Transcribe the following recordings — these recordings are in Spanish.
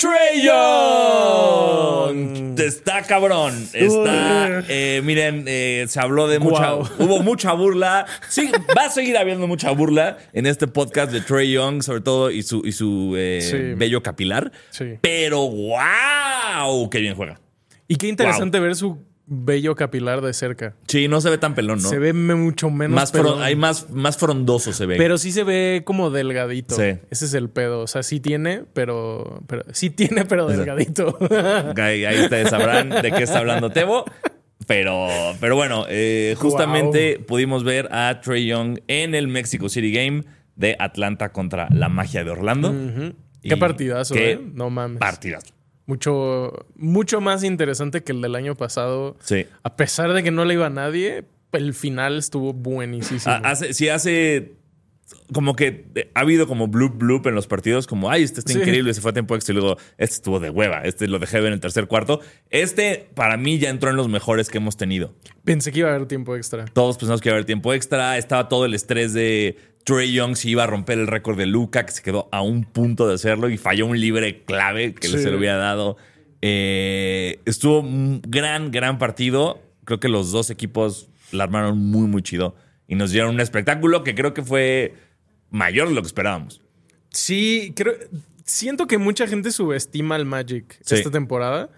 Trey Young. Está cabrón. Está. eh, miren, eh, se habló de mucha. Hubo mucha burla. Sí, va a seguir habiendo mucha burla en este podcast de Trey Young, sobre todo, y su, y su eh, Sí. bello capilar. Sí. Pero wow, qué bien juega. Y qué interesante ver su bello capilar de cerca. Sí, no se ve tan pelón, ¿no? Se ve mucho menos. más pelón. hay más, más frondoso se ve. Pero sí se ve como delgadito. Sí. Ese es el pedo. O sea, sí tiene, pero. pero sí tiene, pero delgadito. Ahí, ahí ustedes sabrán de qué está hablando Tebo. Pero, pero bueno, eh, justamente pudimos ver a Trey Young en el Mexico City Game de Atlanta contra la magia de Orlando. Qué partidazo, qué ¿eh? No mames. Partidazo. Mucho, mucho más interesante que el del año pasado. Sí. A pesar de que no le iba a nadie, el final estuvo buenísimo. Hace, sí hace como que eh, ha habido como bloop bloop en los partidos, como ay, este está Sí. increíble, se fue a tiempo extra y luego este estuvo de hueva, este lo dejé ver en el tercer cuarto. Este para mí ya entró en los mejores que hemos tenido. Pensé que iba a haber tiempo extra. Todos pensamos que iba a haber tiempo extra. Estaba todo el estrés de Trey Young si iba a romper el récord de Luca, que se quedó a un punto de hacerlo y falló un libre clave que Sí. se le hubiera dado. Eh, estuvo un gran, gran partido. Creo que los dos equipos la armaron muy, muy chido y nos dieron un espectáculo que creo que fue mayor de lo que esperábamos. Sí, creo. Siento que mucha gente subestima al Magic Sí. esta temporada.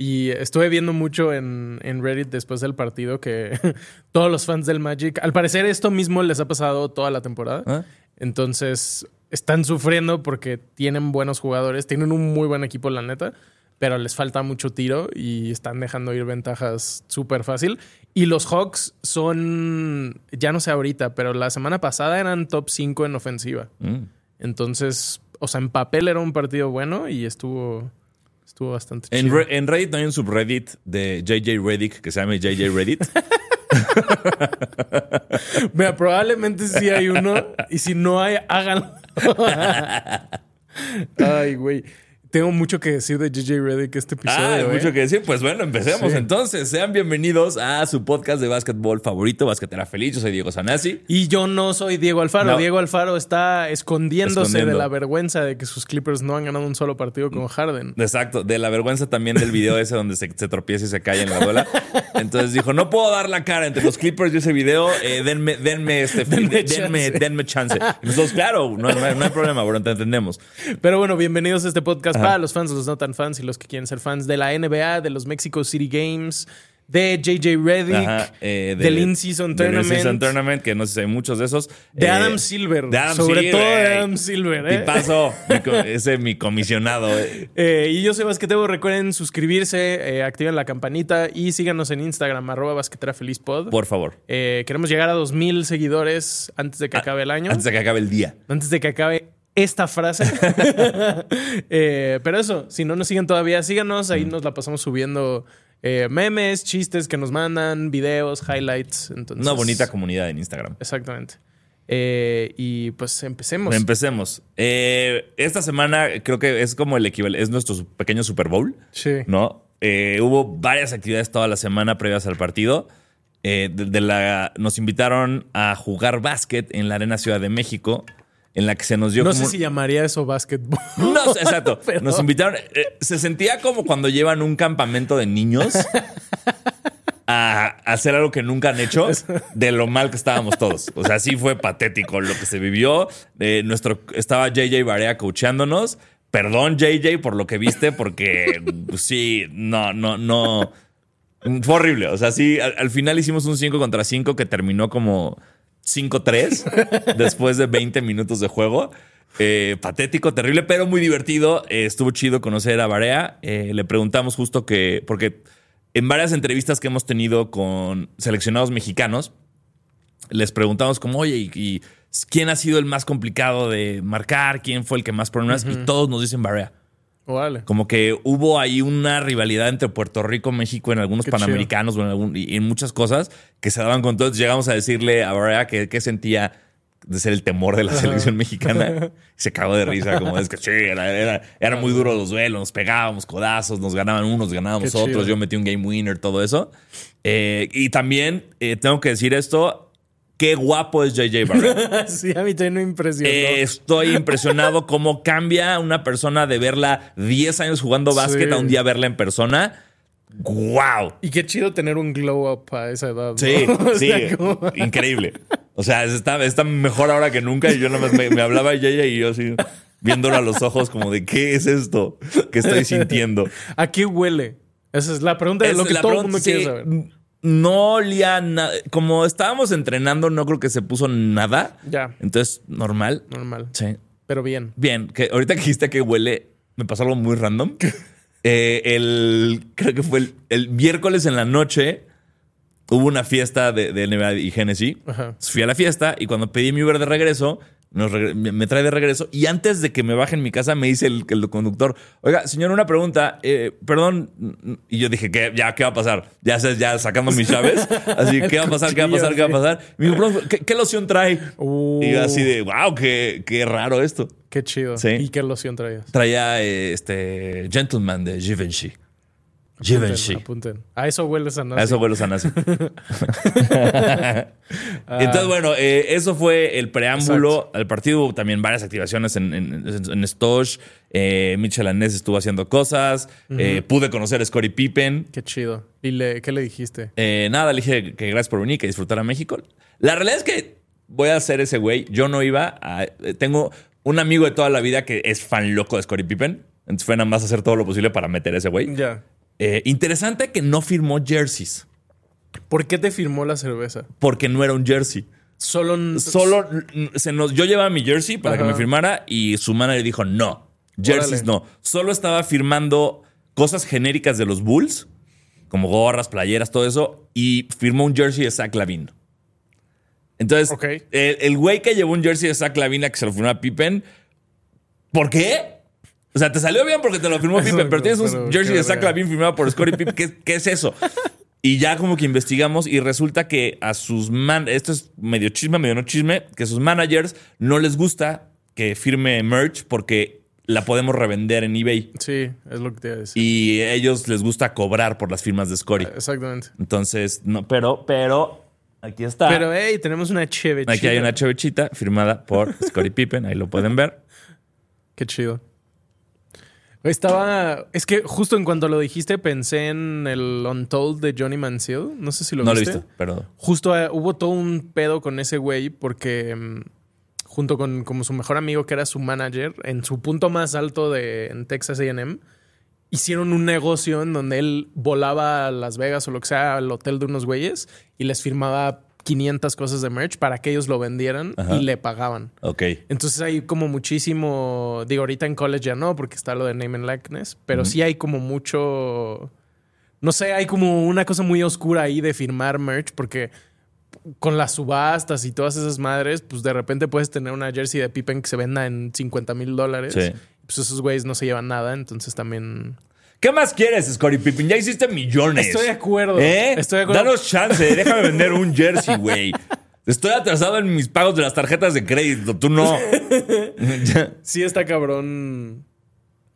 Y estuve viendo mucho en, en Reddit después del partido que todos los fans del Magic, al parecer esto mismo les ha pasado toda la temporada. ¿Ah? Entonces están sufriendo porque tienen buenos jugadores, tienen un muy buen equipo, la neta, pero les falta mucho tiro y están dejando ir ventajas súper fácil. Y los Hawks son, ya no sé ahorita, pero la semana pasada eran top 5 en ofensiva. Mm. Entonces, o sea, en papel era un partido bueno y estuvo, estuvo bastante En, chido. Re- en Reddit no hay un subreddit de JJ Reddick que se llama JJ Reddit. Mira, probablemente sí hay uno y si no hay, háganlo. Ay, güey. Tengo mucho que decir de JJ Reddick este episodio. Ah, hay ¿eh? mucho que decir. Pues bueno, empecemos Sí. entonces. Sean bienvenidos a su podcast de básquetbol favorito, Basquetera Feliz. Yo soy Diego Sanasi. Y yo no soy Diego Alfaro. No. Diego Alfaro está escondiéndose Escondiendo. de la vergüenza de que sus Clippers no han ganado un solo partido con Harden. Exacto, de la vergüenza también del video ese donde se, se tropieza y se cae en la bola. Entonces dijo, no puedo dar la cara entre los Clippers y ese video, eh, denme, denme, este, Denme denme, chance. denme chance. Y nosotros, claro, no, no hay, no hay problema, bro, te entendemos. Pero bueno, bienvenidos a este podcast para los fans, los no tan fans y los que quieren ser fans de la NBA, de los Mexico City Games, de JJ Reddick, eh, del In-Season del Tournament, In-Season Tournament, que no sé si hay muchos de esos. de Eh, Adam Silver. de Adam sobre Silver, todo de. Adam Silver. ¿eh? Co- ese es mi comisionado. eh. Y yo soy Basquetebo. Recuerden suscribirse, activen la campanita y síganos en Instagram, arroba basquetera feliz pod. Por favor. Queremos llegar a 2000 seguidores antes de que acabe el año. Antes de que acabe el día. antes de que acabe esta frase. Eh, pero eso, si no nos siguen todavía, síganos. Ahí nos la pasamos subiendo eh, memes, chistes que nos mandan, videos, highlights. Entonces, Una bonita comunidad en Instagram. Exactamente. Eh, y pues empecemos. Empecemos. Esta semana creo que es como el equivalente, es nuestro pequeño Super Bowl, sí. ¿no? Hubo varias actividades toda la semana previas al partido. De, de la, nos invitaron a jugar básquet en la Arena Ciudad de México, en la que se nos dio No como sé si llamaría eso básquetbol. No, exacto. Pero- Nos invitaron. eh, se sentía como cuando llevan un campamento de niños a, a hacer algo que nunca han hecho de lo mal que estábamos todos. O sea, sí fue patético lo que se vivió. Eh, nuestro, estaba JJ Barea coachándonos. Perdón, JJ, por lo que viste, porque pues, sí, no, no, no. Fue horrible. O sea, sí, al, al final hicimos un 5 contra 5 que terminó como 5-3 después de 20 minutos de juego. Eh, patético, terrible, pero muy divertido. Eh, estuvo chido conocer a Barea. Eh, le preguntamos justo que, porque en varias entrevistas que hemos tenido con seleccionados mexicanos, les preguntamos como, oye, ¿y, y quién ha sido el más complicado de marcar? ¿Quién fue el que más problemas? Y todos nos dicen Barea. Órale. Como que hubo ahí una rivalidad entre Puerto Rico y México en algunos Qué panamericanos o en, algún- y en muchas cosas que se daban con todo. Entonces llegamos a decirle a Barea que, que sentía de ser el temor de la selección mexicana. Se cagó de risa, como es que sí, era, era, era muy duro los duelos, nos pegábamos codazos, nos ganaban unos, ganábamos Qué otros. chido. Yo metí un game winner, todo eso. Eh, y también eh, tengo que decir esto: qué guapo es JJ Barrett. sí, a mí también me impresionó. Eh, estoy impresionado cómo cambia una persona de verla 10 años jugando básquet Sí. a un día verla en persona. ¡Wow! y qué chido tener un glow up a esa edad. ¿no? Sí, sí, sea, como- increíble. O sea, está, está mejor ahora que nunca. Y yo nada más me, me hablaba ella y yo así viéndolo a los ojos, como de ¿qué es esto que estoy sintiendo? ¿A qué huele? Esa es la pregunta de lo Es que la todo el mundo quiere sí, saber. No olía nada. Como estábamos entrenando, no creo que se puso nada. Ya. Entonces, normal. Normal. Sí. Pero bien. Bien, que ahorita que dijiste que huele, me pasó algo muy random. Eh, el, creo que fue el, el miércoles en la noche, hubo una fiesta de, de NBA y Genesis. Ajá. Fui a la fiesta y cuando pedí mi Uber de regreso, me trae de regreso. Y antes de que me baje en mi casa, me dice el, el conductor: Oiga, señor, una pregunta. eh, perdón. Y yo dije: ¿Qué, ¿Ya qué va a pasar? Ya, ya sacando mis llaves. Así: ¿Qué va a pasar? ¿Qué va a pasar? ¿Qué va a pasar? Me dijo: "Perdón, ¿qué, qué loción trae? Uh. Y yo así de: ¡Wow! Qué, qué raro esto. Qué chido. Sí. ¿Y qué loción traías? Traía eh, este Gentleman de Givenchy. Givenchy. Apunten. A eso hueles a A eso vuelo Sanasi. Entonces, bueno, eh, eso fue el preámbulo al partido. También varias activaciones en, en, en Stosh. Eh, Mitchell Anés estuvo haciendo cosas. Eh, pude conocer a Scottie Pippen. Qué chido. ¿Y le, qué le dijiste? Eh, nada, le dije que gracias por venir, que disfrutar a México. La realidad es que voy a ser ese güey. Yo no iba a. Tengo un amigo de toda la vida que es fan loco de Scottie Pippen. Entonces fue nada más hacer todo lo posible para meter a ese güey. Ya. Eh, interesante que no firmó jerseys. ¿Por qué te firmó la cerveza? Porque no era un jersey. Solo. Solo se nos, yo llevaba mi jersey para que me firmara y su manager dijo no. Jerseys Órale. no. Solo estaba firmando cosas genéricas de los Bulls, como gorras, playeras, todo eso, y firmó un jersey de Zach Lavin. Entonces, el güey que llevó un jersey de Zach Lavin a que se lo firmó a Pippen, ¿por qué? O sea, te salió bien porque te lo firmó Pippen, pero tienes un pero jersey de Zach. Lavin firmado por Scottie Pippen. ¿Qué, qué es eso? Y ya como que investigamos y resulta que a sus man, esto es medio chisme, medio no chisme, que a sus managers no les gusta que firme merch porque la podemos revender en eBay. Sí, es lo que te iba a decir. Y a ellos les gusta cobrar por las firmas de Scottie. Exactamente. Entonces, no, pero, pero, aquí está. Pero, hey, tenemos una chévere. aquí hay una chevechita firmada por Scottie Pippen, ahí lo pueden ver. Qué chido. Estaba. Es que justo en cuanto lo dijiste, pensé en el Untold de Johnny Manziel. No sé si lo no lo he viste. visto, pero Justo eh, hubo todo un pedo con ese güey porque mm, junto con como su mejor amigo que era su manager en su punto más alto de en Texas A&M hicieron un negocio en donde él volaba a Las Vegas o lo que sea al hotel de unos güeyes y les firmaba 500 cosas de merch para que ellos lo vendieran Ajá. y le pagaban. ok. Entonces hay como muchísimo, digo, ahorita en college ya no, porque está lo de name and likeness, pero sí hay como mucho, no sé, hay como una cosa muy oscura ahí de firmar merch, porque con las subastas y todas esas madres, pues de repente puedes tener una jersey de Pippen que se venda en 50 mil dólares. Sí. Pues esos güeyes no se llevan nada, entonces también... ¿Qué más quieres, Scottie Pippen? Ya hiciste millones. Estoy de acuerdo. ¿Eh? Estoy de acuerdo. Danos chance, déjame vender un jersey, güey. Estoy atrasado en mis pagos de las tarjetas de crédito, tú no. Sí está cabrón.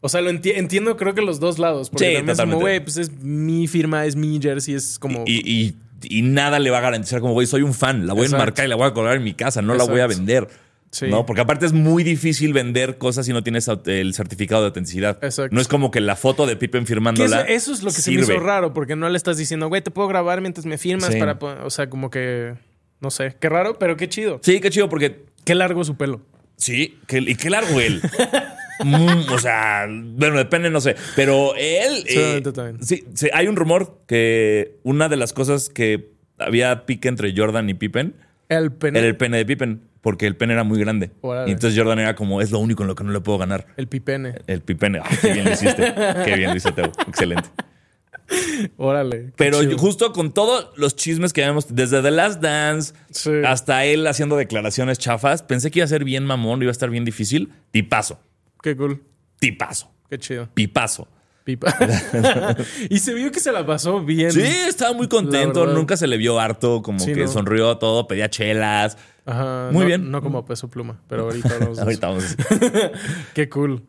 O sea, lo enti- entiendo creo que los dos lados. Porque Sí, también es güey, pues es mi firma, es mi jersey, es como... y, y- y nada le va a garantizar como, güey, soy un fan. La voy Exacto. a enmarcar y la voy a colgar en mi casa, no la voy a vender. Sí. ¿No? Porque aparte es muy difícil vender cosas si no tienes el certificado de autenticidad. Exacto. No es como que la foto de Pippen firmándola. eso, eso es lo que se me hizo raro, porque no le estás diciendo, güey, te puedo grabar mientras me firmas Sí. para. po-". O sea, como que. No sé. Qué raro, pero qué chido. Sí, qué chido, porque Qué largo su pelo. Sí, y qué largo él. Mm, o sea, bueno, depende, no sé. Pero él. También. sí, sí, hay un rumor que una de las cosas que había pique entre Jordan y Pippen El pene. era El, el pene de Pippen, porque el pene era muy grande. Órale. Y entonces Jordan era como, es lo único en lo que no le puedo ganar. pipene. El Pippen. Ay, qué bien lo hiciste. qué bien lo hice, Teo. Excelente. Órale. Pero justo con todos los chismes que habíamos, desde The Last Dance Sí. hasta él haciendo declaraciones chafas, pensé que iba a ser bien mamón, iba a estar bien difícil. Tipazo. Qué cool. Tipazo. Qué chido. Pipazo. Pipa. y se vio que se la pasó bien. Sí, estaba muy contento. Nunca se le vio harto, como Sí, que no. sonrió todo, pedía chelas. Ajá. Muy no- bien. No como peso pluma, pero ahorita de Ahorita vamos. Qué cool.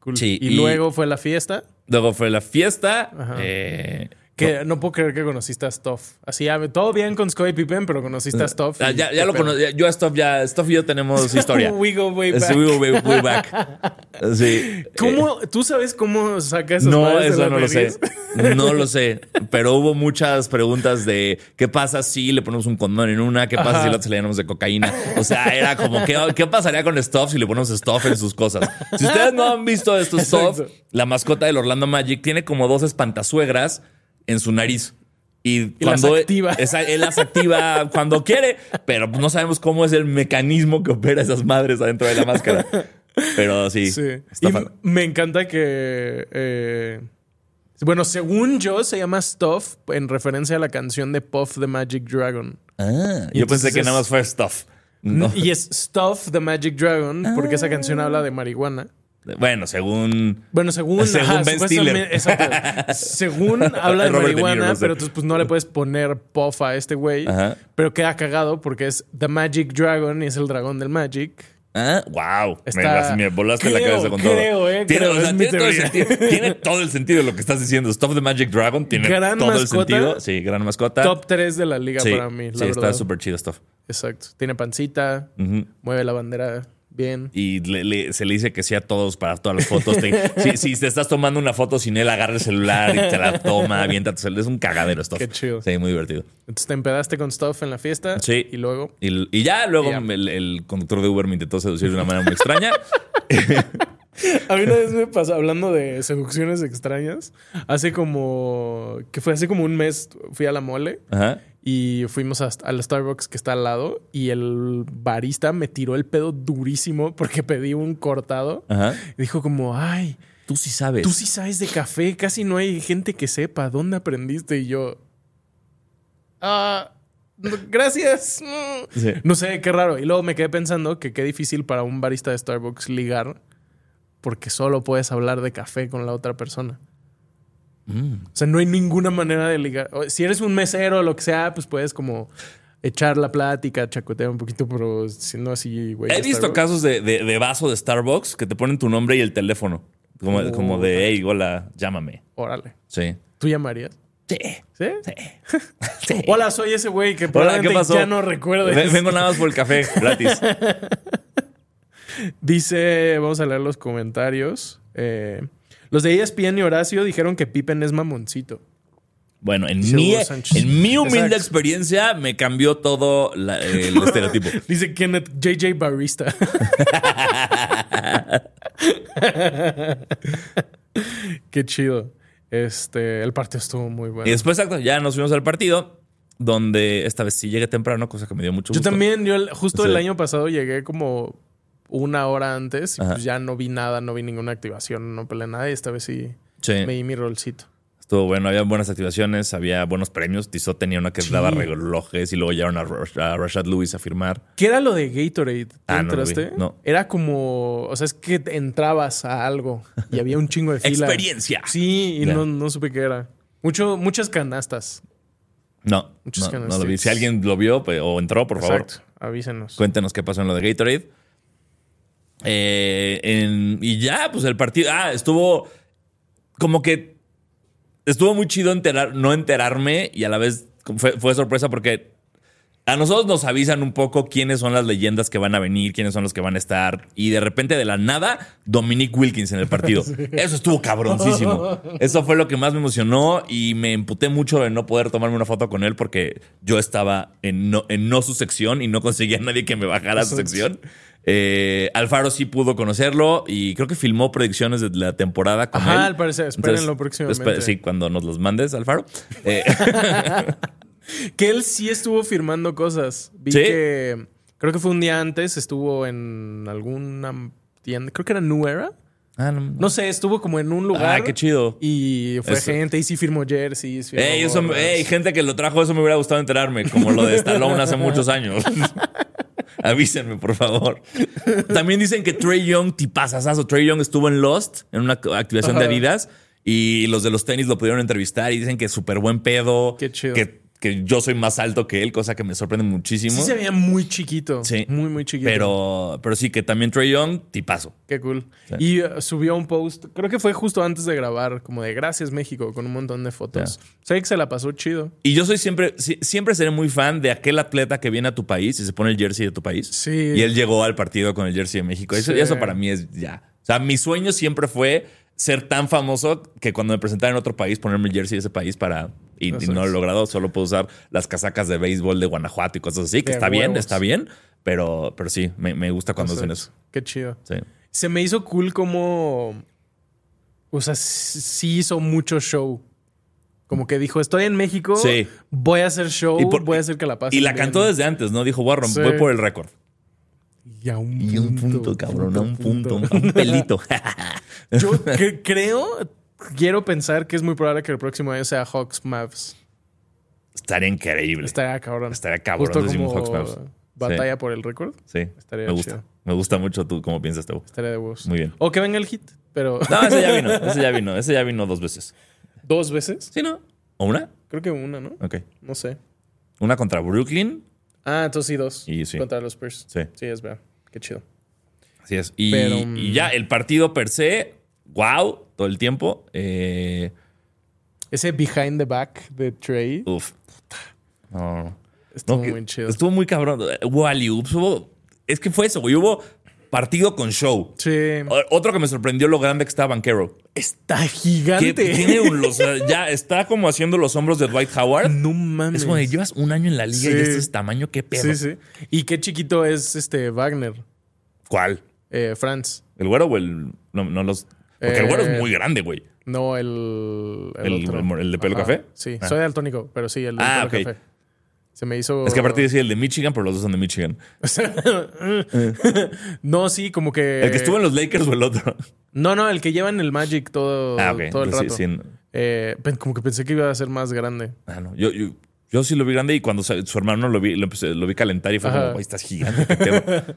Cool. Sí, y, y- luego fue la fiesta. Luego fue la fiesta. Ajá. eh, Que no. puedo creer que conociste a Stuff. Así, todo bien con Scottie Pippen, pero conociste a Stuff. ah, y ya, ya lo conocí. Yo a Stuff ya, Stuff y yo tenemos historia. We go way back. we go way, way back. Sí. ¿Cómo, ¿Tú sabes cómo saca Eh, esas no, eso no lo sé. No lo sé. Pero hubo muchas preguntas de qué pasa si le ponemos un condón en una, qué pasa Ajá. si la le llenamos de cocaína. O sea, era como, ¿qué, qué pasaría con Stuff si le ponemos Stuff en sus cosas? Si ustedes no han visto esto, Stuff, la mascota del Orlando Magic, tiene como dos espantasuegras en su nariz. Y, Y las cuando activa. él las activa cuando quiere, pero no sabemos cómo es el mecanismo que opera esas madres adentro de la máscara. Pero sí, Sí. Y me encanta que. eh, bueno, según yo, se llama Stuff en referencia a la canción de Puff the Magic Dragon. Ah, Y yo pensé que nada más fue Stuff. No. Y es Stuff the Magic Dragon, porque esa canción habla de marihuana. Bueno, según. Bueno, según, Según ajá, Ben exacto. según habla de marihuana, pero entonces pues no le puedes poner puff a este güey. Ajá. Pero queda cagado porque es The Magic Dragon y es el dragón del Magic. Ah, wow. Me, Está- las- me volaste la cabeza con todo. eh, tiene, creo, o sea, tiene todo el sentido, tiene todo el sentido lo que estás diciendo. Stop the Magic Dragon tiene Gran todo mascota. el sentido. Sí, gran mascota. Top 3 de la liga sí, para mí, la sí está súper chido Stuff. Exacto. Tiene pancita, mueve la bandera bien. Y le- le- se le dice que sí a todos para todas las fotos. Te- si, si te estás tomando una foto sin él, agarra el celular y te la toma, avienta tu celular. Es un cagadero Stuff. Qué chido. Sí, muy divertido. Entonces te empedaste con Stuff en la fiesta. Sí. Y luego. Y, y ya luego el conductor de Uber me intentó seducir de una manera muy extraña. A mí una vez me pasó, hablando de seducciones extrañas, hace como. que fue hace como un mes, fui a la mole. Ajá. Y fuimos hasta- al Starbucks que está al lado y el barista me tiró el pedo durísimo porque pedí un cortado. Ajá. Y dijo como, ay, Tú sí sabes. tú sí sabes de café, casi no hay gente que sepa. ¿Dónde aprendiste? Y yo, ah, gracias. Mm". Sí. No sé, qué raro. Y luego me quedé pensando que qué difícil para un barista de Starbucks ligar porque solo puedes hablar de café con la otra persona. Mm. O sea, no hay ninguna manera de ligar. Si eres un mesero o lo que sea, pues puedes como echar la plática, chacotear un poquito, pero si no así, güey. He visto Starbucks. casos de, de- de vaso de Starbucks que te ponen tu nombre y el teléfono. Como, Oh. como de, hey, hola, llámame. Órale. Sí. ¿Tú llamarías? Sí. ¿Sí? Sí. Hola, soy ese güey que Hola, ¿qué pasó? ya no recuerdes. Ven- Vengo nada más por el café, gratis. Dice, vamos a leer los comentarios. Eh, los de ESPN y Horacio dijeron que Pippen es mamoncito. Bueno, en Dice mi, Sánchez. en mi humilde Exacto. experiencia me cambió todo la- el estereotipo. Dice Kenneth JJ Barista. Qué chido. Este, el partido estuvo muy bueno. Y después, exacto, ya nos fuimos al partido, donde esta vez sí llegué temprano, cosa que me dio mucho Yo gusto. también, yo justo Sí. el año pasado llegué como una hora antes y Ajá. pues ya no vi nada, no vi ninguna activación, no peleé nada y esta vez sí Sí. me di mi rolcito. Estuvo bueno, había buenas activaciones, había buenos premios. Tizot tenía una que Sí. daba relojes y luego llevaron a, Rash- a Rashad Lewis a firmar. ¿Qué era lo de Gatorade? ¿Tú Ah, entraste? No. Era como, o sea, es que entrabas a algo y había un chingo de fila. Experiencia. Sí, y no, no supe qué era. Mucho, muchas canastas. No, Muchos no, lo vi. Si alguien lo vio pues, o entró, por favor. Avísenos. cuéntenos qué pasó en lo de Gatorade. Eh, en- y ya, pues el partido. Ah, estuvo como que estuvo muy chido enterar, no enterarme y a la vez fue, fue sorpresa porque a nosotros nos avisan un poco quiénes son las leyendas que van a venir, quiénes son los que van a estar. Y de repente, de la nada, Dominic Wilkins en el partido. Eso estuvo cabroncísimo. Eso fue lo que más me emocionó y me emputé mucho de no poder tomarme una foto con él porque yo estaba en no, en no su sección y no conseguía a nadie que me bajara a su sección. Eh, Alfaro sí pudo conocerlo y creo que filmó predicciones de la temporada con Ajá, él. al parecer. Espérenlo Entonces, próximamente. espe- Sí, cuando nos los mandes, Alfaro. Eh, Que él sí estuvo firmando cosas. Vi ¿Sí? que creo que fue un día antes, estuvo en alguna tienda, creo que era New Era. ah, no, No sé, estuvo como en un lugar. Ah, qué chido. Y fue Eso. gente y sí firmó jerseys. firmó Ey, eso, gorras. ey, gente que lo trajo, eso me hubiera gustado enterarme, como lo de Stallone hace muchos años. Avísenme, por favor. También dicen que Trey Young, tipazazazo. Trey Young estuvo en Lost, en una activación de. Adidas. Y los de los tenis lo pudieron entrevistar y dicen que es súper buen pedo. Qué chido. Que, que yo soy más alto que él, cosa que me sorprende muchísimo. Sí se veía muy chiquito. Sí. Muy, muy chiquito. Pero, pero sí, que también Trey Young, tipazo. Qué cool. Y uh, subió un post, creo que fue justo antes de grabar, como de Gracias México, con un montón de fotos. Sé que se la pasó chido. Y yo soy siempre, si- siempre seré muy fan de aquel atleta que viene a tu país y se pone el jersey de tu país. Sí. Y él llegó al partido con el jersey de México. Eso, Sí. eso para mí es ya. O sea, mi sueño siempre fue ser tan famoso que cuando me presentara en otro país, ponerme el jersey de ese país para. Y, no lo he logrado. Solo puedo usar las casacas de béisbol de Guanajuato y cosas así, que De está bien, está bien. Pero, pero sí, me, me gusta cuando hacen eso. Qué chido. Sí. Se me hizo cool como. O sea, sí hizo mucho show. Como que dijo, estoy en México, Sí. voy a hacer show, Y por- voy a hacer que la pase. Y la cantó desde antes, ¿no? Dijo, voy a romper Sí. voy por el récord. Y a un Y un punto, cabrón, a un punto, a un pelito. Yo cre- creo, quiero pensar que es muy probable que el próximo año sea Hawks Mavs. Estaría increíble. Estaría cabrón. Estaría cabrón Justo como Hawks Mavs. Batalla por el récord. Sí, Estaría me gusta. chido. Me gusta mucho tú cómo piensas, Teo. Estaría de huevos. Muy bien. O que venga el hit, pero No, ese ya vino, ese ya vino, ese ya vino dos veces. dos veces. ¿Sí, no? ¿O una? Creo que una, ¿no? Ok. No sé. Una contra Brooklyn. Ah, entonces sí, dos. Y sí. Contra los Spurs. Sí. Sí, es verdad. Qué chido. Así es. Y, Pero, mm, y ya, el partido per se, wow, todo el tiempo. Eh, Ese behind the back de Trey uf. No, estuvo No, que- muy chido. Estuvo muy cabrón. Hubo alley-oops, hubo- Es que fue eso, güey. Hubo partido con show. Sí. Otro que me sorprendió lo grande que estaba Banquero. Está Que gigante. tiene un, o sea, ya está como haciendo los hombros de Dwight Howard. No mames. Es como de, llevas un año en la liga Sí. y este es tamaño, qué pedo. Sí, sí. Y qué chiquito es este Wagner, ¿Cuál? eh, Franz. ¿El güero o el.? No, no los. Porque el güero Eh, es muy grande, güey. No, el. ¿El- otro. el de pelo café? Sí, Ah. soy daltónico, pero sí, el de Ah, pelo ok. café. Se me hizo. Es que aparte decía el de Michigan, pero los dos son de Michigan. no, sí, como que. ¿El que estuvo en los Lakers o el otro? No, no, el que lleva en el Magic todo, Ah, todo el rato. sí, sí. Eh, como que pensé que iba a ser más grande. Ah, no. Yo, yo, yo sí lo vi grande y cuando su hermano lo vi, lo, empecé- lo vi calentar y fue Ajá. como, güey, estás gigante.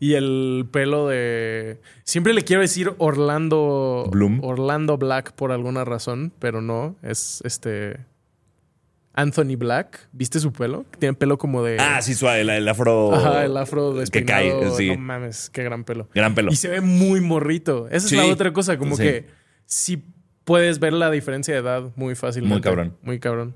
Y el pelo de. Siempre le quiero decir Orlando. Bloom. Orlando Black por alguna razón, pero no. Es este. Anthony Black. ¿Viste su pelo? Tiene pelo como de. ah, sí, suave, el, el afro. Ajá, el afro Que cae, sí. No mames, qué gran pelo. Gran pelo. Y se ve muy morrito. Esa Sí. es la otra cosa, como Sí. que sí puedes ver la diferencia de edad muy fácilmente. Muy cabrón. Muy cabrón.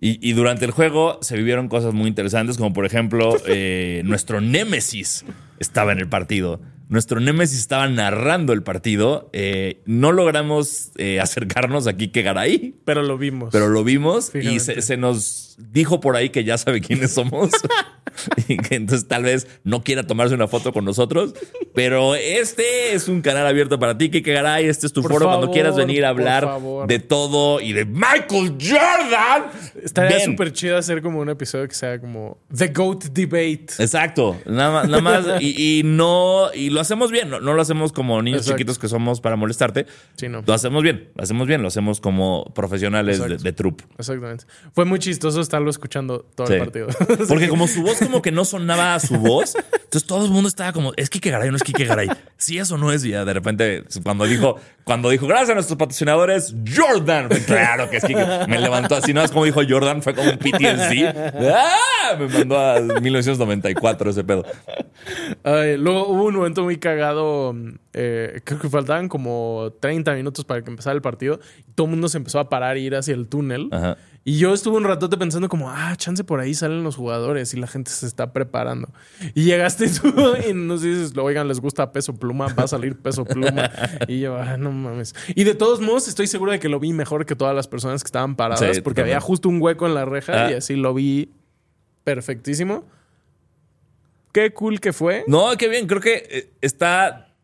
Y, y durante el juego se vivieron cosas muy interesantes, como por ejemplo, eh, nuestro Némesis estaba en el partido. Nuestro Némesis estaba narrando el partido. Eh, no logramos eh, acercarnos aquí que Garay, Pero lo vimos. pero lo vimos y se, se nos dijo por ahí que ya sabe quiénes somos. y que entonces tal vez no quiera tomarse una foto con nosotros. Pero este es un canal abierto para ti, Kike Garay. Este es tu Por foro cuando favor, quieras venir a hablar de todo y de Michael Jordan. Estaría súper chido hacer como un episodio que sea como The Goat Debate. Exacto, nada más, nada más y, y no, y lo hacemos bien, no, no lo hacemos como niños Exacto. chiquitos que somos para molestarte, Sí, no. lo hacemos bien, lo hacemos bien, lo hacemos como profesionales de, de trup. Exactamente. Fue muy chistoso estarlo escuchando todo Sí. el partido. Porque como su voz como que no sonaba a su voz, entonces todo el mundo estaba como, es Kike Garay, no es Kike Garay. Sí, eso no es, y ya de repente cuando dijo, cuando dijo, gracias a nuestros patrocinadores, Jordan, fue, claro que es Kike, me levantó así, no es como dijo Jordan, fue como un PTSD, ¡Ah! me mandó a 1994 ese pedo. Ay, luego hubo un momento muy cagado. eh, creo que faltaban como 30 minutos para que empezara el partido. Y todo el mundo se empezó a parar y ir hacia el túnel. Ajá. Y yo estuve un ratote pensando como, ah, chance por ahí salen los jugadores y la gente se está preparando. Y llegaste tú y nos dices, oigan, les gusta peso pluma, va a salir peso pluma. Y yo, ah, no mames. Y de todos modos, estoy seguro de que lo vi mejor que todas las personas que estaban paradas Sí, porque había totalmente. justo un hueco en la reja Ah. y así lo vi perfectísimo. Qué cool que fue. No, qué bien. Creo que eh, está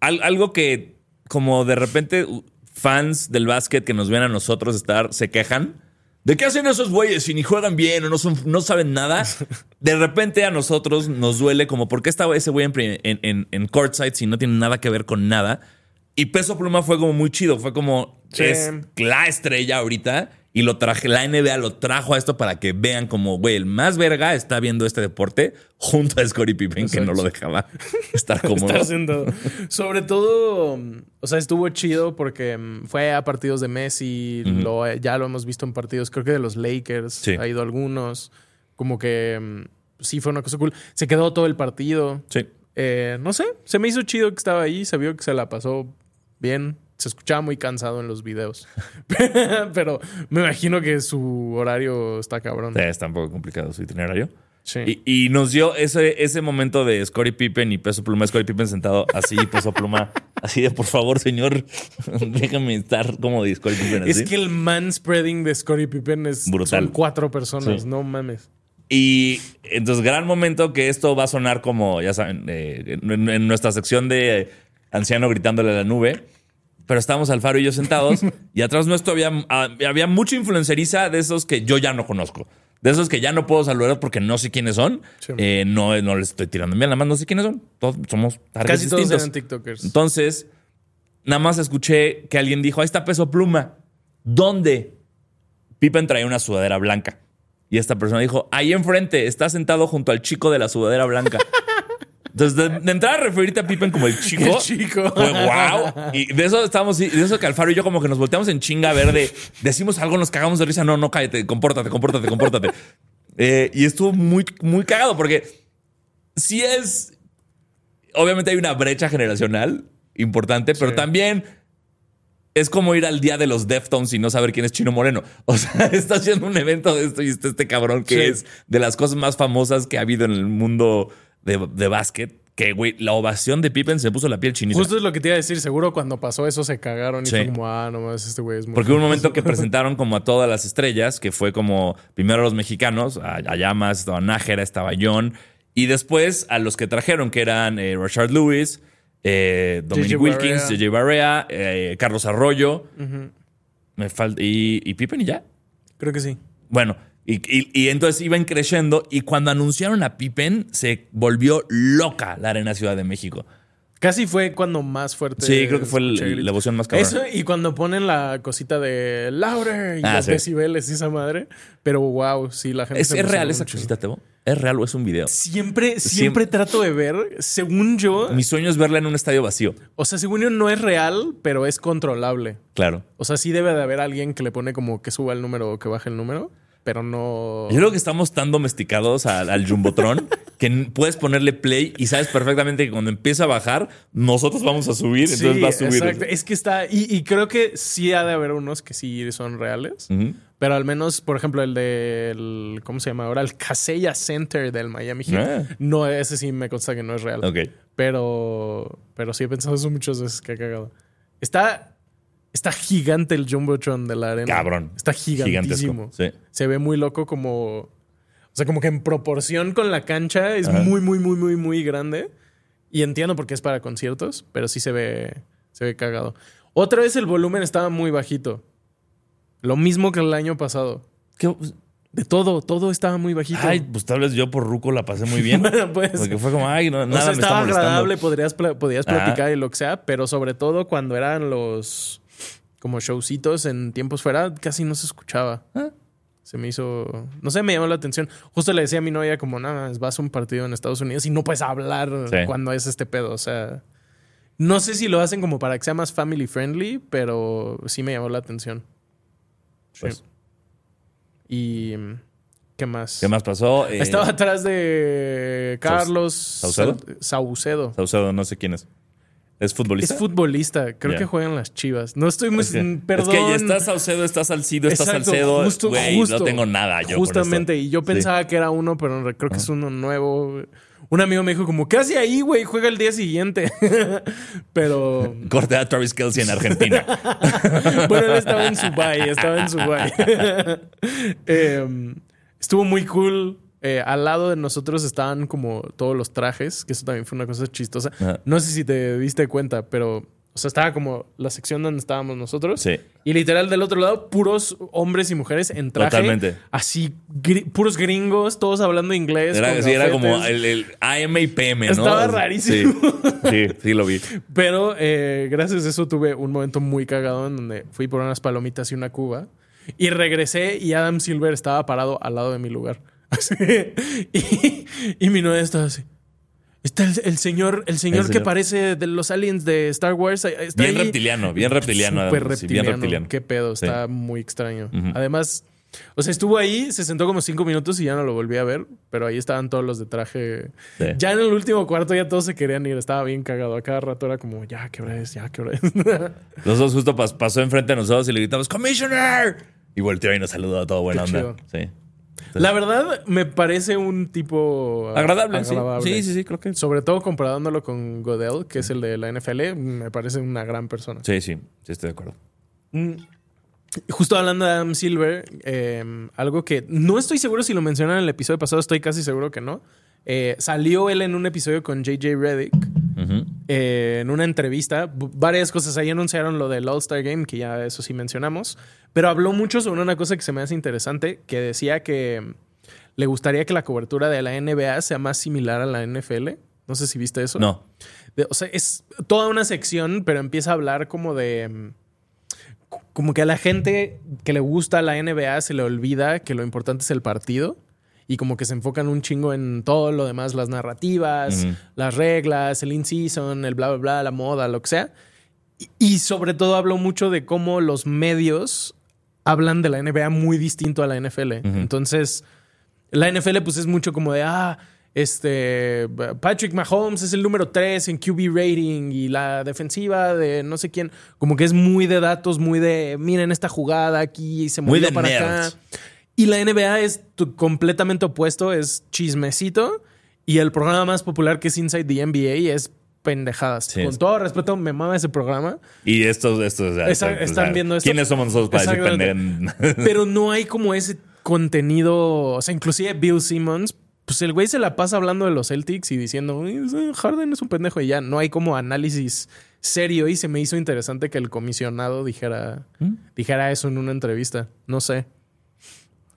al- algo que, como de repente, fans del básquet que nos ven a nosotros estar se quejan. ¿De qué hacen esos güeyes si ni juegan bien o no, son, no saben nada? De repente a nosotros nos duele como, ¿por qué estaba ese güey en, en, en, en courtside si no tiene nada que ver con nada? Y Peso Pluma fue como muy chido. Fue como, Sí. es la estrella ahorita Y lo traje, la NBA lo trajo a esto para que vean como, güey, el más verga está viendo este deporte junto a Scottie Pippen, que no lo dejaba estar cómodo. Sobre todo, mm, o sea, estuvo chido porque mm, fue a partidos de Messi, lo, ya lo hemos visto en partidos, creo que de los Lakers, Sí. ha ido a algunos, como que mm, sí fue una cosa cool. Se quedó todo el partido. Sí. Eh, no sé, se me hizo chido que estaba ahí, se vio que se la pasó bien. Se escuchaba muy cansado en los videos. Pero me imagino que su horario está cabrón. Sí, Está un poco complicado su itinerario. Sí. Y, y nos dio ese, ese momento de Scottie Pippen y Peso Pluma. Scottie Pippen sentado así, Peso Pluma, así de por favor, señor, déjame estar como de Scottie Pippen así. Es que el manspreading de Scottie Pippen es Brutal. son cuatro personas, Sí. no mames. Y entonces, gran momento que esto va a sonar como, ya saben, eh, en, en nuestra sección de anciano gritándole a la nube. Pero estábamos Alfaro y yo sentados y atrás nuestro había, ah, había mucha influenceriza de esos que yo ya no conozco. De esos que ya no puedo saludar porque no sé quiénes son. Sí. Eh, no, no les estoy tirando bien, nada más no sé quiénes son. Todos somos Casi todos distintos. eran TikTokers. Entonces, nada más escuché que alguien dijo, ahí está peso pluma. ¿Dónde? Pippen traía una sudadera blanca. Y esta persona dijo, ahí enfrente, está sentado junto al chico de la sudadera blanca. Entonces, de, de entrar a referirte a Pippen como el chico. El chico. Fue wow. Y de eso estábamos, de eso que Alfaro y yo como que nos volteamos en chinga a ver de, decimos algo, nos cagamos de risa. No, no, cállate, compórtate, compórtate, compórtate. Eh, y estuvo muy, muy cagado porque sí es, obviamente hay una brecha generacional importante, pero también es como ir al día de los Deftones y no saber quién es Chino Moreno. O sea, está haciendo un evento de esto y está este cabrón que Sí. es de las cosas más famosas que ha habido en el mundo de, de básquet. Que, güey, la ovación de Pippen se puso la piel chinita. Justo es lo que te iba a decir. Seguro cuando pasó eso se cagaron y Sí. fue como, ah, no mames, este güey es muy. Porque hubo un momento famoso". que presentaron como a todas las estrellas, que fue como primero a los mexicanos, a, a Llamas, estaba Nájera, estaba John, y después a los que trajeron, que eran eh, Rashard Lewis, eh, Dominic Wilkins. JJ Barea, eh, Carlos Arroyo, me falta, y, y Pippen y ya. Creo que sí. Bueno, y, y- y entonces iban creciendo, y cuando anunciaron a Pippen, se volvió loca la Arena Ciudad de México. Casi fue cuando más fuerte. Sí, creo que fue el- la emoción más cabrón. Eso, y cuando ponen la cosita de louder y Ah, los sí. decibeles y esa madre. Pero wow, sí, la gente. ¿Es, se es emocionó real esa cosita, Tebo? ¿Es real o es un video? Siempre, siempre, Siempre- trato de ver, según yo, Mi sueño es verla en un estadio vacío. o sea, según yo no es real, pero es controlable. Claro. O sea, sí debe de haber alguien que le pone como que suba el número o que baje el número, pero no. Yo creo que estamos tan domesticados al, al Jumbotron que puedes ponerle play y sabes perfectamente que cuando empieza a bajar, nosotros vamos a subir, entonces va a subir. exacto. Es que está. Y, y creo que sí ha de haber unos que sí son reales. Pero al menos, por ejemplo, el del. ¿Cómo se llama ahora? El Casella Center del Miami Heat. Ah. No, ese sí me consta que no es real. Ok. Pero. Pero sí he pensado eso muchas veces que he cagado. Está. Está gigante el Jumbotron de la arena. Cabrón. Está gigantísimo. Sí. Se ve muy loco como. O sea, como que en proporción con la cancha es Ajá. muy, muy, muy, muy, muy grande. Y entiendo por qué es para conciertos, pero sí se ve, se ve cagado. Otra vez el volumen estaba muy bajito. Lo mismo que el año pasado. ¿Qué? De todo, todo estaba muy bajito. Ay, pues tal vez yo por Ruco la pasé muy bien. Bueno, pues. Porque fue como, ay, no, o nada sea, me está estaba molestando. agradable, podrías, podías Ajá. platicar y lo que sea, pero sobre todo cuando eran los como showcitos en tiempos fuera, casi no se escuchaba. Ah. Se me hizo, no sé, me llamó la atención. Justo le decía a mi novia como, nada, vas a un partido en Estados Unidos y no puedes hablar Sí. cuando es este pedo. O sea, no sé si lo hacen como para que sea más family friendly, pero sí me llamó la atención. Sí. Pues, Y ¿qué más? ¿Qué más pasó? Eh, Estaba atrás de Carlos ¿Saucedo? Sa- Saucedo. Saucedo, no sé quién es. ¿Es futbolista? Es futbolista, creo que juegan las Chivas. No estoy muy. Mm, perdón. es que ya está Saucedo, está Salcido, está Exacto, Salcedo. justo- Güey, justo. no tengo nada yo Justamente, y yo Sí. pensaba que era uno, pero re- creo que es uno nuevo. Un amigo me dijo como, ¿qué hace ahí, güey? Juega el día siguiente. pero Corte a Travis Kelsey en Argentina. bueno, él estaba en Dubai, estaba en Dubai. Em, estuvo muy cool. Eh, al lado de nosotros estaban como todos los trajes, que eso también fue una cosa chistosa. Ajá. No sé si te diste cuenta, pero o sea, estaba como la sección donde estábamos nosotros. Sí. Y literal del otro lado, puros hombres y mujeres en traje. Totalmente. Así, puros gringos, todos hablando inglés. Era, sí, era como el, el AM y PM, ¿no? Estaba rarísimo. Sí, sí, sí lo vi. Pero eh, gracias a eso tuve un momento muy cagado en donde fui por unas palomitas y una cuba. Y regresé y Adam Silver estaba parado al lado de mi lugar. Así. Y, y mi novia estaba así. Está el, el señor, el señor El que señor. parece de los aliens de Star Wars. Está Bien ahí. reptiliano, bien reptiliano. Súper sí, reptiliano. bien reptiliano. Qué pedo, Sí. está muy extraño. Además, o sea, estuvo ahí, se sentó como cinco minutos y ya no lo volví a ver, pero ahí estaban todos los de traje. Sí. Ya en el último cuarto ya todos se querían ir, estaba bien cagado. A cada rato era como, ya, ¿qué hora es? Ya, ¿qué hora es? Los dos justo pas- pasó enfrente de nosotros y le gritamos, ¡Commissioner! Y volteó y nos saludó todo buena Qué onda. Sí. La verdad, me parece un tipo Agradable, sí. Sí, sí, sí, creo que. Sobre todo comparándolo con Godel, que es el de la NFL, me parece una gran persona. Sí, sí, sí, estoy de acuerdo. Mm. Justo hablando de Adam Silver, eh, algo que no estoy seguro si lo mencionan en el episodio pasado, estoy casi seguro que no. Eh, salió él en un episodio con JJ Reddick Eh, en una entrevista. Varias cosas ahí anunciaron lo del All-Star Game, que ya eso sí mencionamos. Pero habló mucho sobre una cosa que se me hace interesante, que decía que le gustaría que la cobertura de la NBA sea más similar a la NFL. No sé si viste eso. No. De- o sea, es toda una sección, pero empieza a hablar como de. mm, Como que a la gente que le gusta la NBA se le olvida que lo importante es el partido. Y como que se enfocan un chingo en todo lo demás, las narrativas, las reglas, el in-season, el bla, bla, bla, la moda, lo que sea. Y, y sobre todo habló mucho de cómo los medios hablan de la NBA muy distinto a la NFL. Entonces, la NFL pues es mucho como de, ah, este, Patrick Mahomes es el número 3 en QB rating y la defensiva de no sé quién, como que es muy de datos, muy de, miren esta jugada aquí, se Muy movió de para nerds. acá. Y la NBA es completamente opuesto, es chismecito. Y el programa más popular que es Inside the NBA es pendejadas. Sí, Con todo respeto, me mama ese programa. Y estos, estos. Esa- o sea, están viendo esto. ¿Quiénes somos nosotros para decir? Pero no hay como ese contenido. O sea, inclusive Bill Simmons, pues el güey se la pasa hablando de los Celtics y diciendo, "Uy, Harden es un pendejo y ya. No hay como análisis serio y se me hizo interesante que el comisionado dijera, ¿Mm? dijera eso en una entrevista. No sé.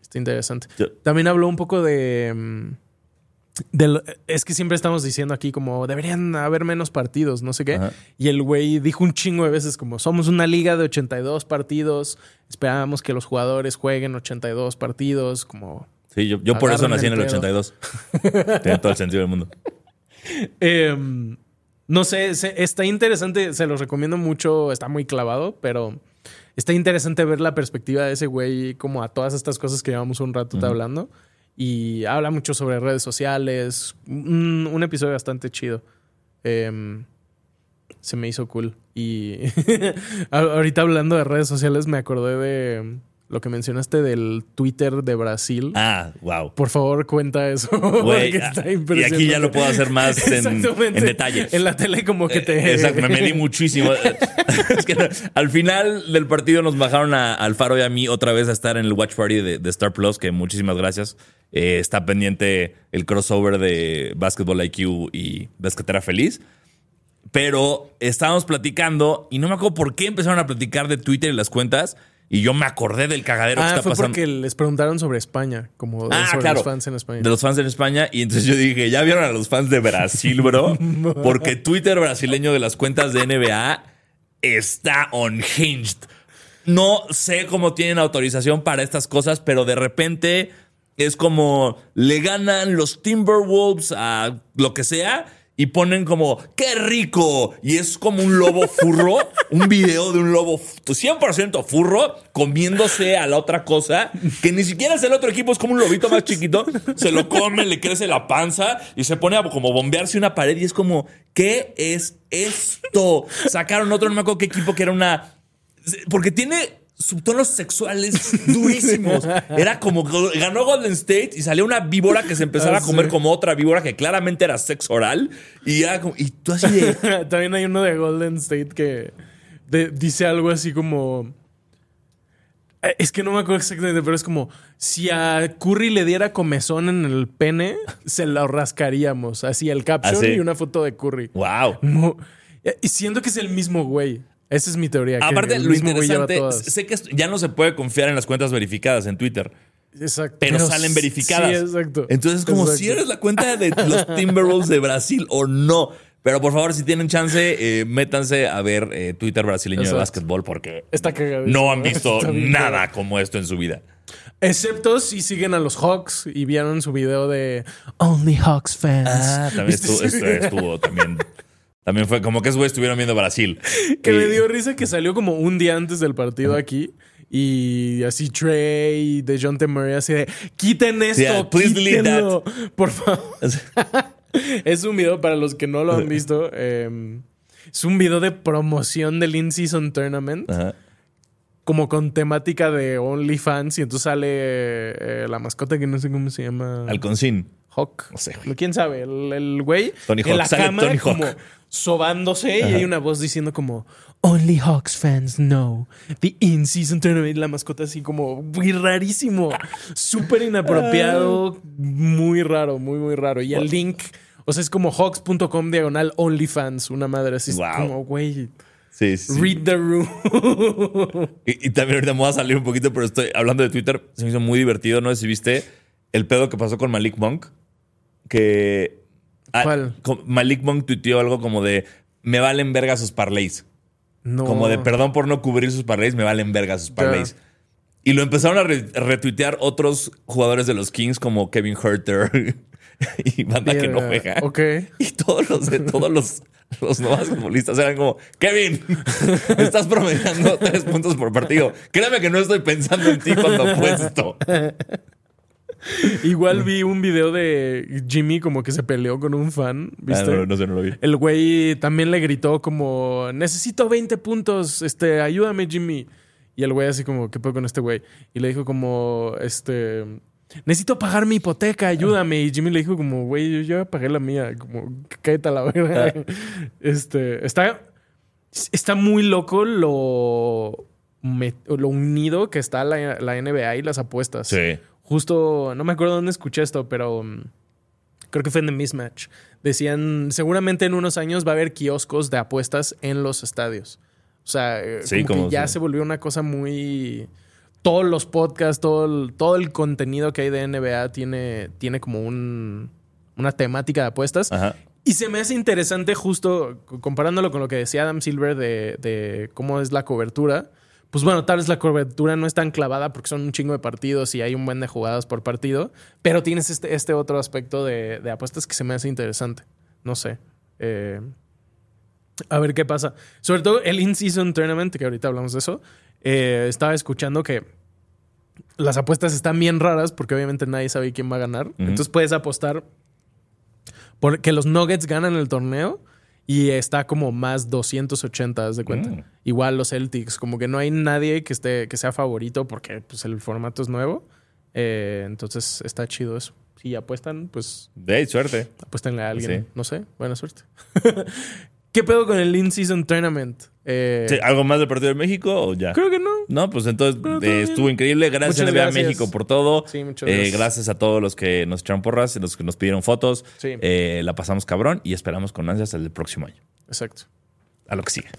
Está interesante. También habló un poco de... mm, es que siempre estamos diciendo aquí como deberían haber menos partidos, no sé qué. Ajá. Y el güey dijo un chingo de veces como somos una liga de 82 partidos, esperábamos que los jugadores jueguen 82 partidos, como... Sí, yo, yo por eso nací en el el pedo. 82. Tiene todo el sentido del mundo. Em, no sé, está interesante, se los recomiendo mucho, está muy clavado, pero está interesante ver la perspectiva de ese güey como a todas estas cosas que llevamos un rato hablando. Y habla mucho sobre redes sociales, un, un episodio bastante chido. Em, se me hizo cool. Y ahorita hablando de redes sociales me acordé de lo que mencionaste del Twitter de Brasil. Ah, wow. Por favor, cuenta eso. Está y impresionante. aquí ya lo puedo hacer más en, en detalle. En la tele como que te... Eh, Exacto, me medí muchísimo. es que al final del partido nos bajaron a Alfaro y a mí otra vez a estar en el Watch Party de, de Star Plus, que muchísimas gracias. Eh, está pendiente el crossover de Basketball IQ y Basquetera Feliz. Pero estábamos platicando y no me acuerdo por qué empezaron a platicar de Twitter y las cuentas. Y yo me acordé del cagadero que Ah, está fue pasando. porque les preguntaron sobre España, como Ah, sobre claro. los fans en España. De los fans en España. Y entonces yo dije, ¿ya vieron a los fans de Brasil, bro? Porque Twitter brasileño de las cuentas de NBA está unhinged. No sé cómo tienen autorización para estas cosas, pero de repente es como le ganan los Timberwolves a lo que sea y ponen como ¡qué rico! Y es como un lobo furro, un video de un lobo f- 100% furro comiéndose a la otra cosa que ni siquiera es el otro equipo, es como un lobito más chiquito, se lo come, le crece la panza y se pone a como bombearse una pared y es como ¿qué es esto? Sacaron otro, no me acuerdo qué equipo que era una porque tiene subtonos sexuales durísimos. Era como ganó Golden State y salió una víbora que se empezaba Ah, a comer sí. como otra víbora que claramente era sexo oral. Y era como, y tú así de. También hay uno de Golden State que de- dice algo así como... Eh, Es que no me acuerdo exactamente, pero es como si a Curry le diera comezón en el pene, se lo rascaríamos. Así el caption ¿Ah, sí? y una foto de Curry. ¡Wow! Eh, Y siento que es el mismo güey. Esa es mi teoría. que Aparte, el lo interesante, sé que ya no se puede confiar en las cuentas verificadas en Twitter, Exacto. pero, salen verificadas. Sí, exacto. Entonces, como Exacto. si eres la cuenta de los Timberwolves de Brasil o no. Pero por favor, si tienen chance, eh, métanse a ver eh, Twitter brasileño de básquetbol porque Está no han visto nada como esto en su vida. Excepto si siguen a los Hawks y vieron su video de Only Hawks fans. Ah, también ¿Viste estuvo, estuvo también. También fue como que esos güeyes estuvieron viendo Brasil. Que Y- me dio risa que salió como un día antes del partido aquí. Y así Trey, de John Murray, así de quiten esto, Yeah, quítenlo, por favor. es un video para los que no lo han visto. eh, es un video de promoción del In-Season Tournament, Ajá. como con temática de OnlyFans. Y entonces sale eh, la mascota que no sé cómo se llama. Alconsín. Hawk. No sé, güey. ¿Quién sabe? El, el güey Tony en Hawk. la Sale cama Tony Hawk. como sobándose y hay una voz diciendo como Only Hawks fans know the in-season tournament. La mascota así como muy rarísimo. Súper inapropiado. Muy raro, muy, muy raro. Y el link... O sea, es como hawks.com diagonal OnlyFans. Una madre así. Wow. como, güey, Sí, sí. read the room. Y, y también ahorita me voy a salir un poquito, pero estoy hablando de Twitter. Se me hizo muy divertido. No si viste el pedo que pasó con Malik Monk. Que. Ah, ¿Cuál? Malik Monk tuiteó algo como de. Me valen verga sus parlays. no. Como de perdón por no cubrir sus parlays, me valen verga sus parlays. Y lo empezaron a re- retuitear otros jugadores de los Kings como Kevin Herter y banda que no juega. Ok. Y todos los de todos los, los nuevos futbolistas eran como, Kevin, estás promediando tres puntos por partido. Créeme que no estoy pensando en ti cuando apuesto. Igual vi un video de Jimmy como que se peleó con un fan. ¿Viste? Ah, no, no sé, no lo vi. El güey también le gritó como, necesito 20 puntos, este, ayúdame Jimmy. Y el güey así como, ¿qué puedo con este güey? Y le dijo como, este, necesito pagar mi hipoteca, ayúdame. Y Jimmy le dijo como, güey, yo ya pagué la mía, como, cállate a la verga. Este, está, está muy loco lo, me- lo unido que está la, la NBA y las apuestas. Sí. Justo, no me acuerdo dónde escuché esto, pero mm, creo que fue en The Mismatch. Decían, seguramente en unos años va a haber kioscos de apuestas en los estadios. O sea, eh, Sí, como, como que ya se- se volvió una cosa muy... Todos los podcasts, todo el, todo el contenido que hay de NBA tiene, tiene como un, una temática de apuestas. Ajá. Y se me hace interesante justo comparándolo con lo que decía Adam Silver de, de cómo es la cobertura. Pues bueno, tal vez la cobertura no es tan clavada porque son un chingo de partidos y hay un buen de jugadas por partido, pero tienes este, este otro aspecto de, de apuestas que se me hace interesante. No sé. Eh, a ver qué pasa. Sobre todo el In-Season Tournament, que ahorita hablamos de eso. eh, estaba escuchando que las apuestas están bien raras porque obviamente nadie sabe quién va a ganar. Entonces puedes apostar porque los Nuggets ganan el torneo y está como más 280, haz de cuenta. Mm. Igual los Celtics, como que no hay nadie que esté que sea favorito porque pues, el formato es nuevo. Eh, entonces está chido eso. Si apuestan, pues De suerte. apuéstenle a alguien. Sí. No sé, buena suerte. ¿Qué pedo con el In-Season Tournament? Eh, Sí, ¿Algo más del partido de México o ya? Creo que no. No, pues entonces eh, estuvo increíble. Gracias Muchas NBA gracias. México por todo. Sí, muchas Eh, gracias. gracias a todos los que nos echaron porras, los que nos pidieron fotos. Sí. La pasamos cabrón y esperamos con ansias el próximo año. Exacto. A lo que sigue.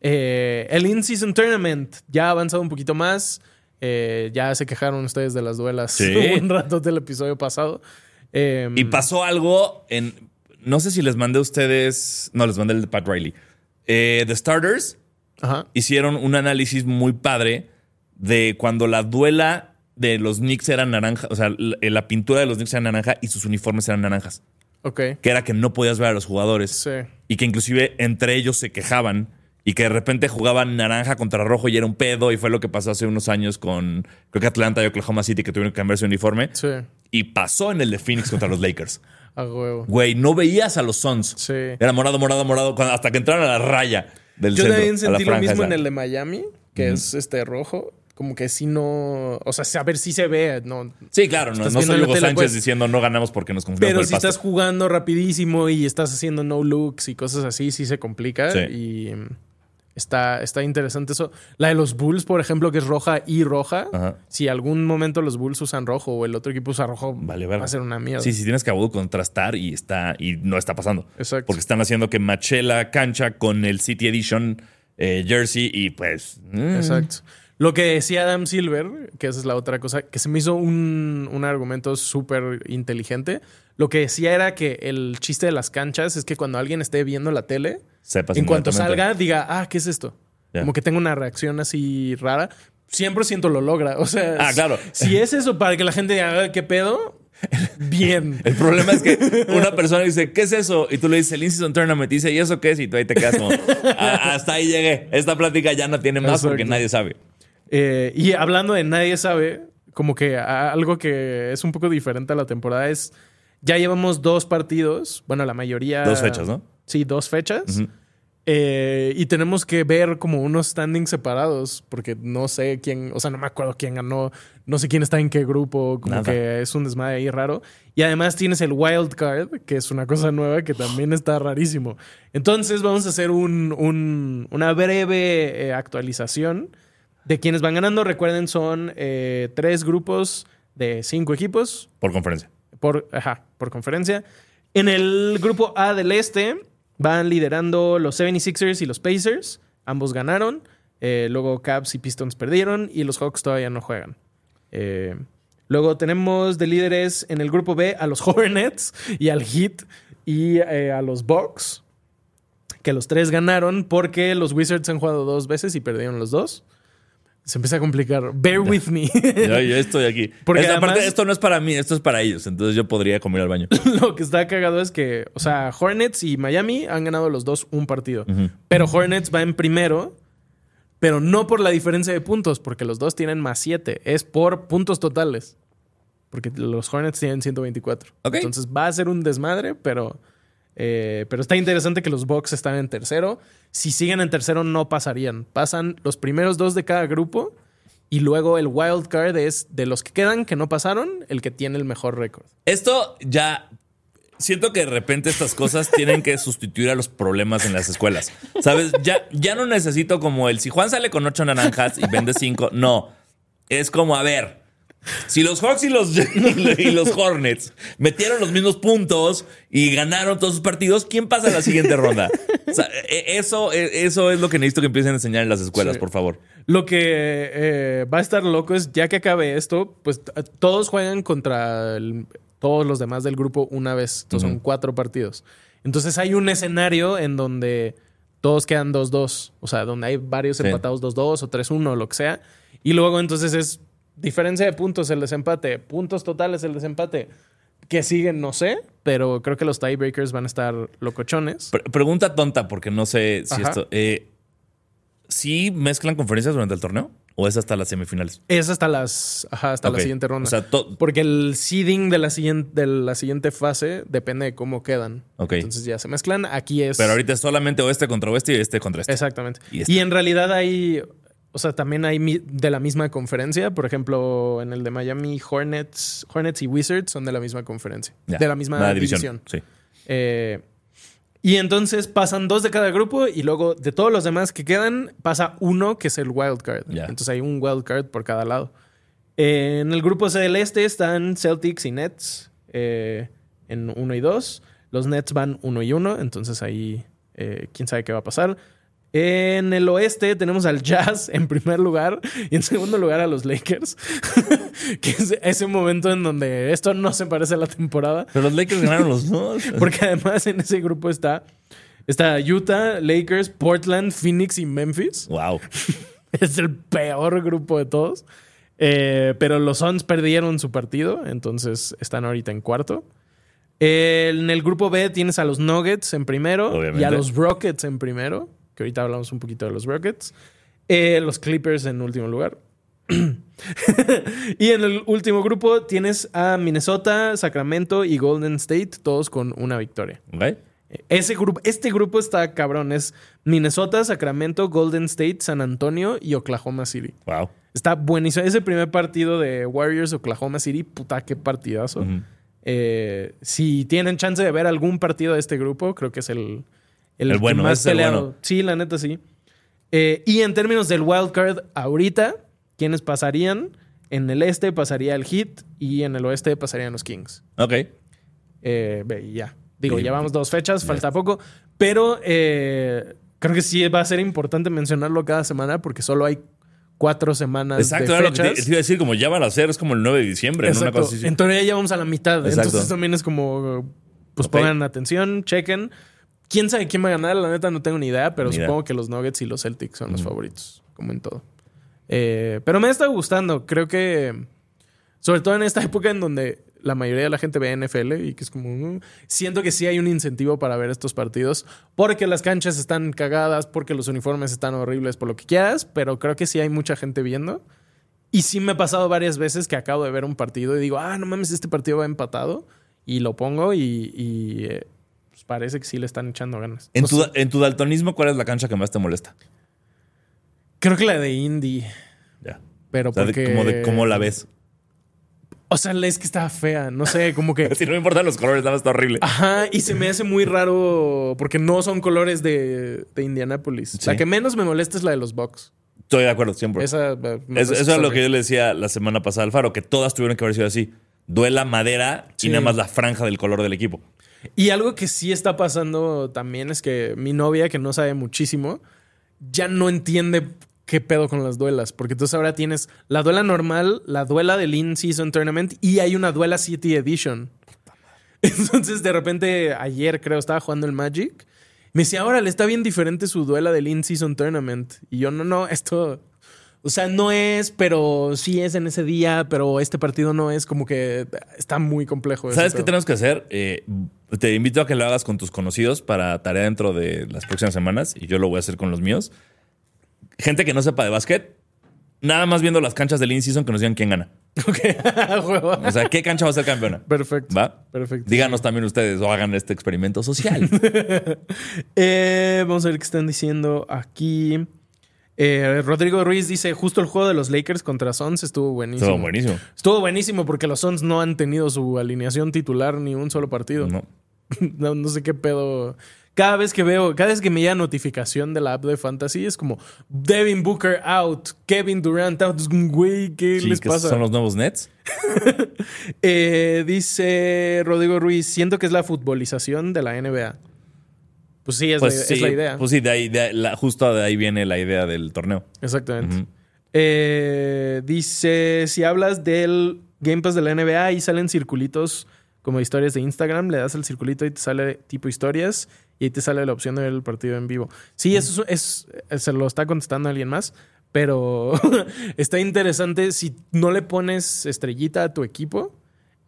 El In-Season Tournament ya ha avanzado un poquito más. Ya se quejaron ustedes de las duelas Sí. un rato del episodio pasado. Eh, Y pasó algo en. No sé si les mandé a ustedes. No, les mandé el de Pat Riley. Eh, The Starters Ajá. hicieron un análisis muy padre de cuando la duela de los Knicks era naranja. O sea, la, la pintura de los Knicks era naranja y sus uniformes eran naranjas. Ok. Que era que no podías ver a los jugadores. Sí. Y que inclusive entre ellos se quejaban. Y que de repente jugaban naranja contra rojo y era un pedo. Y fue lo que pasó hace unos años con, creo que Atlanta y Oklahoma City, que tuvieron que cambiar su uniforme. Sí. Y pasó en el de Phoenix contra los Lakers. A huevo. Güey, no veías a los Suns. Sí. Era morado, morado, morado, hasta que entraron a la raya del Yo centro. también sentí lo mismo esa. en el de Miami, que es este rojo. Como que si no. O sea, a ver si se ve. No. Sí, claro, no, soy Hugo Sánchez pues. diciendo no ganamos porque nos confundimos Pero el si pasto. estás jugando rapidísimo y estás haciendo no looks y cosas así, sí se complica. Sí. Y está, está interesante eso. La de los Bulls, por ejemplo, que es roja y roja. Ajá. Si algún momento los Bulls usan rojo o el otro equipo usa rojo, Vale, va a ser una mierda. Sí, sí, tienes que contrastar y está y no está pasando. Exacto. Porque están haciendo que mache la cancha con el City Edition eh, jersey y pues. mm, Exacto. Lo que decía Adam Silver, que esa es la otra cosa, que se me hizo un, un argumento súper inteligente. Lo que decía era que el chiste de las canchas es que cuando alguien esté viendo la tele, Sepas en cuanto salga, diga, ah, ¿qué es esto? Como que tenga una reacción así rara. 100% lo logra. O sea, Ah, claro. si es eso para que la gente diga, "Ah, ¿qué pedo? Bien. El problema es que una persona dice, ¿qué es eso? Y tú le dices, el In-Season Tournament. Y dice, ¿y eso qué es? Y tú ahí te quedas como, "Ah, hasta ahí llegué. Esta plática ya no tiene más porque nadie sabe. Eh, y hablando de nadie sabe, como que algo que es un poco diferente a la temporada es, ya llevamos dos partidos, bueno, la mayoría... Dos fechas, ¿no? Sí, dos fechas. Eh, y tenemos que ver como unos standings separados, porque no sé quién, o sea, no me acuerdo quién ganó, no sé quién está en qué grupo, como Nada. que es un desmadre ahí raro. Y además tienes el wild card, que es una cosa nueva que también está rarísimo. Entonces vamos a hacer un, un- una breve eh, actualización de quienes van ganando. Recuerden, son eh, tres grupos de cinco equipos Por conferencia. por, ajá, por conferencia. En el grupo A del este van liderando los 76ers y los Pacers. Ambos ganaron. Eh, luego Cavs y Pistons perdieron y los Hawks todavía no juegan. Eh, luego tenemos de líderes en el grupo B a los Hornets y al Heat y eh, a los Bucks. Que los tres ganaron porque los Wizards han jugado dos veces y perdieron los dos. Se empieza a complicar. Bear with me. Yo, yo estoy aquí. Porque Esta además- parte, esto no es para mí, esto es para ellos. Entonces yo podría comer al baño. Lo que está cagado es que, o sea, Hornets y Miami han ganado los dos un partido. Pero Hornets va en primero, pero no por la diferencia de puntos, porque los dos tienen más 7. Es por puntos totales. Porque los Hornets tienen 124. Ok. Entonces va a ser un desmadre, pero, eh, pero está interesante que los Bucks están en tercero. Si siguen en tercero, no pasarían. Pasan los primeros dos de cada grupo. Y luego el wild card es de los que quedan que no pasaron, el que tiene el mejor récord. Esto ya. Siento que de repente estas cosas tienen que sustituir a los problemas en las escuelas. ¿Sabes? Ya, ya no necesito como el si Juan sale con ocho naranjas y vende cinco. No. Es como, a ver. Si los Hawks y los, y los Hornets metieron los mismos puntos y ganaron todos sus partidos, ¿quién pasa a la siguiente ronda? O sea, e- eso, e- eso es lo que necesito que empiecen a enseñar en las escuelas, Sí. por favor. Lo que eh, va a estar loco es, ya que acabe esto, pues todos juegan contra el- todos los demás del grupo una vez. Entonces son cuatro partidos. Entonces hay un escenario en donde todos quedan 2-2. O sea, donde hay varios empatados 2-2 o 3-1 o lo que sea. Y luego entonces es diferencia de puntos el desempate, puntos totales el desempate. Que siguen, no sé, pero creo que los tiebreakers van a estar locochones. Pre- pregunta tonta, porque no sé si Ajá. esto. Eh, ¿Sí mezclan conferencias durante el torneo? ¿O es hasta las semifinales? Es hasta las ajá, hasta la siguiente ronda. O sea, Porque el seeding de la siguiente, de la siguiente fase depende de cómo quedan. Ok. Entonces ya se mezclan. Aquí es. pero ahorita es solamente oeste contra oeste y este contra este. Exactamente. Y Y, está. en realidad hay. O sea, también hay de la misma conferencia. Por ejemplo, en el de Miami, Hornets, Hornets y Wizards son de la misma conferencia. De la misma división. Sí. Eh, y entonces pasan dos de cada grupo y luego de todos los demás que quedan pasa uno que es el wild card. Entonces hay un wild card por cada lado. Eh, en el grupo C del este están Celtics y Nets eh, en 1 y 2. Los Nets van 1 y 1, entonces ahí quién sabe qué va a pasar. En el oeste tenemos al Jazz en primer lugar y en segundo lugar a los Lakers. que es ese momento en donde esto no se parece a la temporada. Pero los Lakers ganaron los dos. Porque además en ese grupo está, está Utah, Lakers, Portland, Phoenix y Memphis. wow. Es el peor grupo de todos. Eh, pero los Suns perdieron su partido, entonces están ahorita en cuarto. En el grupo B tienes a los Nuggets en primero Obviamente. y a los Rockets en primero, que ahorita hablamos un poquito de los Rockets. Eh, los Clippers en último lugar. y en el último grupo tienes a Minnesota, Sacramento y Golden State, todos con una victoria. Ok. Ese grupo, este grupo está cabrón. Es Minnesota, Sacramento, Golden State, San Antonio y Oklahoma City. Wow. Está buenísimo. Ese primer partido de Warriors Oklahoma City, puta, qué partidazo. Eh, si tienen chance de ver algún partido de este grupo, creo que es el, El bueno, más es el peleado. bueno. Sí, la neta sí. Eh, y en términos del wild card, ahorita, ¿quiénes pasarían? En el este pasaría el Heat y en el oeste pasarían los Kings. Ok. Eh, y ya. Digo, Bien. llevamos dos fechas, falta poco. Pero eh, creo que sí va a ser importante mencionarlo cada semana porque solo hay cuatro semanas Exacto, de lo que te, fechas. te iba a decir, como ya van a ser, es como el 9 de diciembre, ¿no? Una Exacto. cosa así. En teoría ya vamos a la mitad. Exacto. Entonces también es como, pues Ok. pongan atención, chequen. ¿Quién sabe quién va a ganar? La neta no tengo ni idea, pero Ni idea. supongo que los Nuggets y los Celtics son los favoritos, como en todo. Eh, pero me estado gustando. Creo que, sobre todo en esta época en donde la mayoría de la gente ve NFL y que es como, mm, siento que sí hay un incentivo para ver estos partidos, porque las canchas están cagadas, porque los uniformes están horribles, por lo que quieras, pero creo que sí hay mucha gente viendo. Y sí me ha pasado varias veces que acabo de ver un partido y digo, ah, no mames, este partido va empatado. Y lo pongo y, y, eh, parece que sí le están echando ganas. En No tu, en tu daltonismo, ¿cuál es la cancha que más te molesta? Creo que la de Indy, Ya. pero O sea, de- porque... como de cómo la ves. O sea, es que está fea, no sé, como que... Si no me importan los colores, nada más está horrible. Ajá, y se me hace muy raro porque no son colores de, de Indianapolis. La Sí. que menos me molesta es la de los Bucks. Estoy de acuerdo, siempre. Esa, eh, me Eso, es lo que yo le decía la semana pasada al Faro, que todas tuvieron que haber sido así. Duela madera Sí. y nada más la franja del color del equipo. Y algo que sí está pasando también es que mi novia, que no sabe muchísimo, ya no entiende qué pedo con las duelas. Porque entonces ahora tienes la duela normal, la duela del In-Season Tournament y hay una duela City Edition. Entonces, de repente, ayer creo estaba jugando el Magic. Me decía, ahora le está bien diferente su duela del In-Season Tournament. Y yo, no, no, esto. O sea, no es, pero sí es en ese día, pero este partido no es. Como que está muy complejo. ¿Sabes qué tenemos que hacer? Eh, te invito a que lo hagas con tus conocidos para tarea dentro de las próximas semanas y yo lo voy a hacer con los míos. Gente que no sepa de básquet, nada más viendo las canchas del in-season que nos digan quién gana. Ok. O sea, ¿qué cancha va a ser campeona? Perfecto. ¿Va? Perfecto. Díganos también ustedes o hagan este experimento social. Eh, vamos a ver qué están diciendo aquí. Eh, Rodrigo Ruiz dice: Justo el juego de los Lakers contra Suns estuvo buenísimo. Estuvo buenísimo. Estuvo buenísimo porque los Suns no han tenido su alineación titular ni un solo partido. No. No, no sé qué pedo. Cada vez que veo, cada vez que me llega notificación de la app de Fantasy es como Devin Booker out, Kevin Durant out. Güey, ¿qué Sí, les pasa? son los nuevos Nets. Eh, dice Rodrigo Ruiz: Siento que es la futbolización de la NBA. Pues sí, es, Pues la, sí, es la idea. Pues sí, de ahí, de ahí- la- justo de ahí viene la idea del torneo. Exactamente. Eh, dice, si hablas del Game Pass de la NBA y salen circulitos como historias de Instagram, le das al circulito y te sale tipo historias y ahí te sale la opción de ver el partido en vivo. Sí, eso es, es- se lo está contestando alguien más, pero está interesante. Si no le pones estrellita a tu equipo,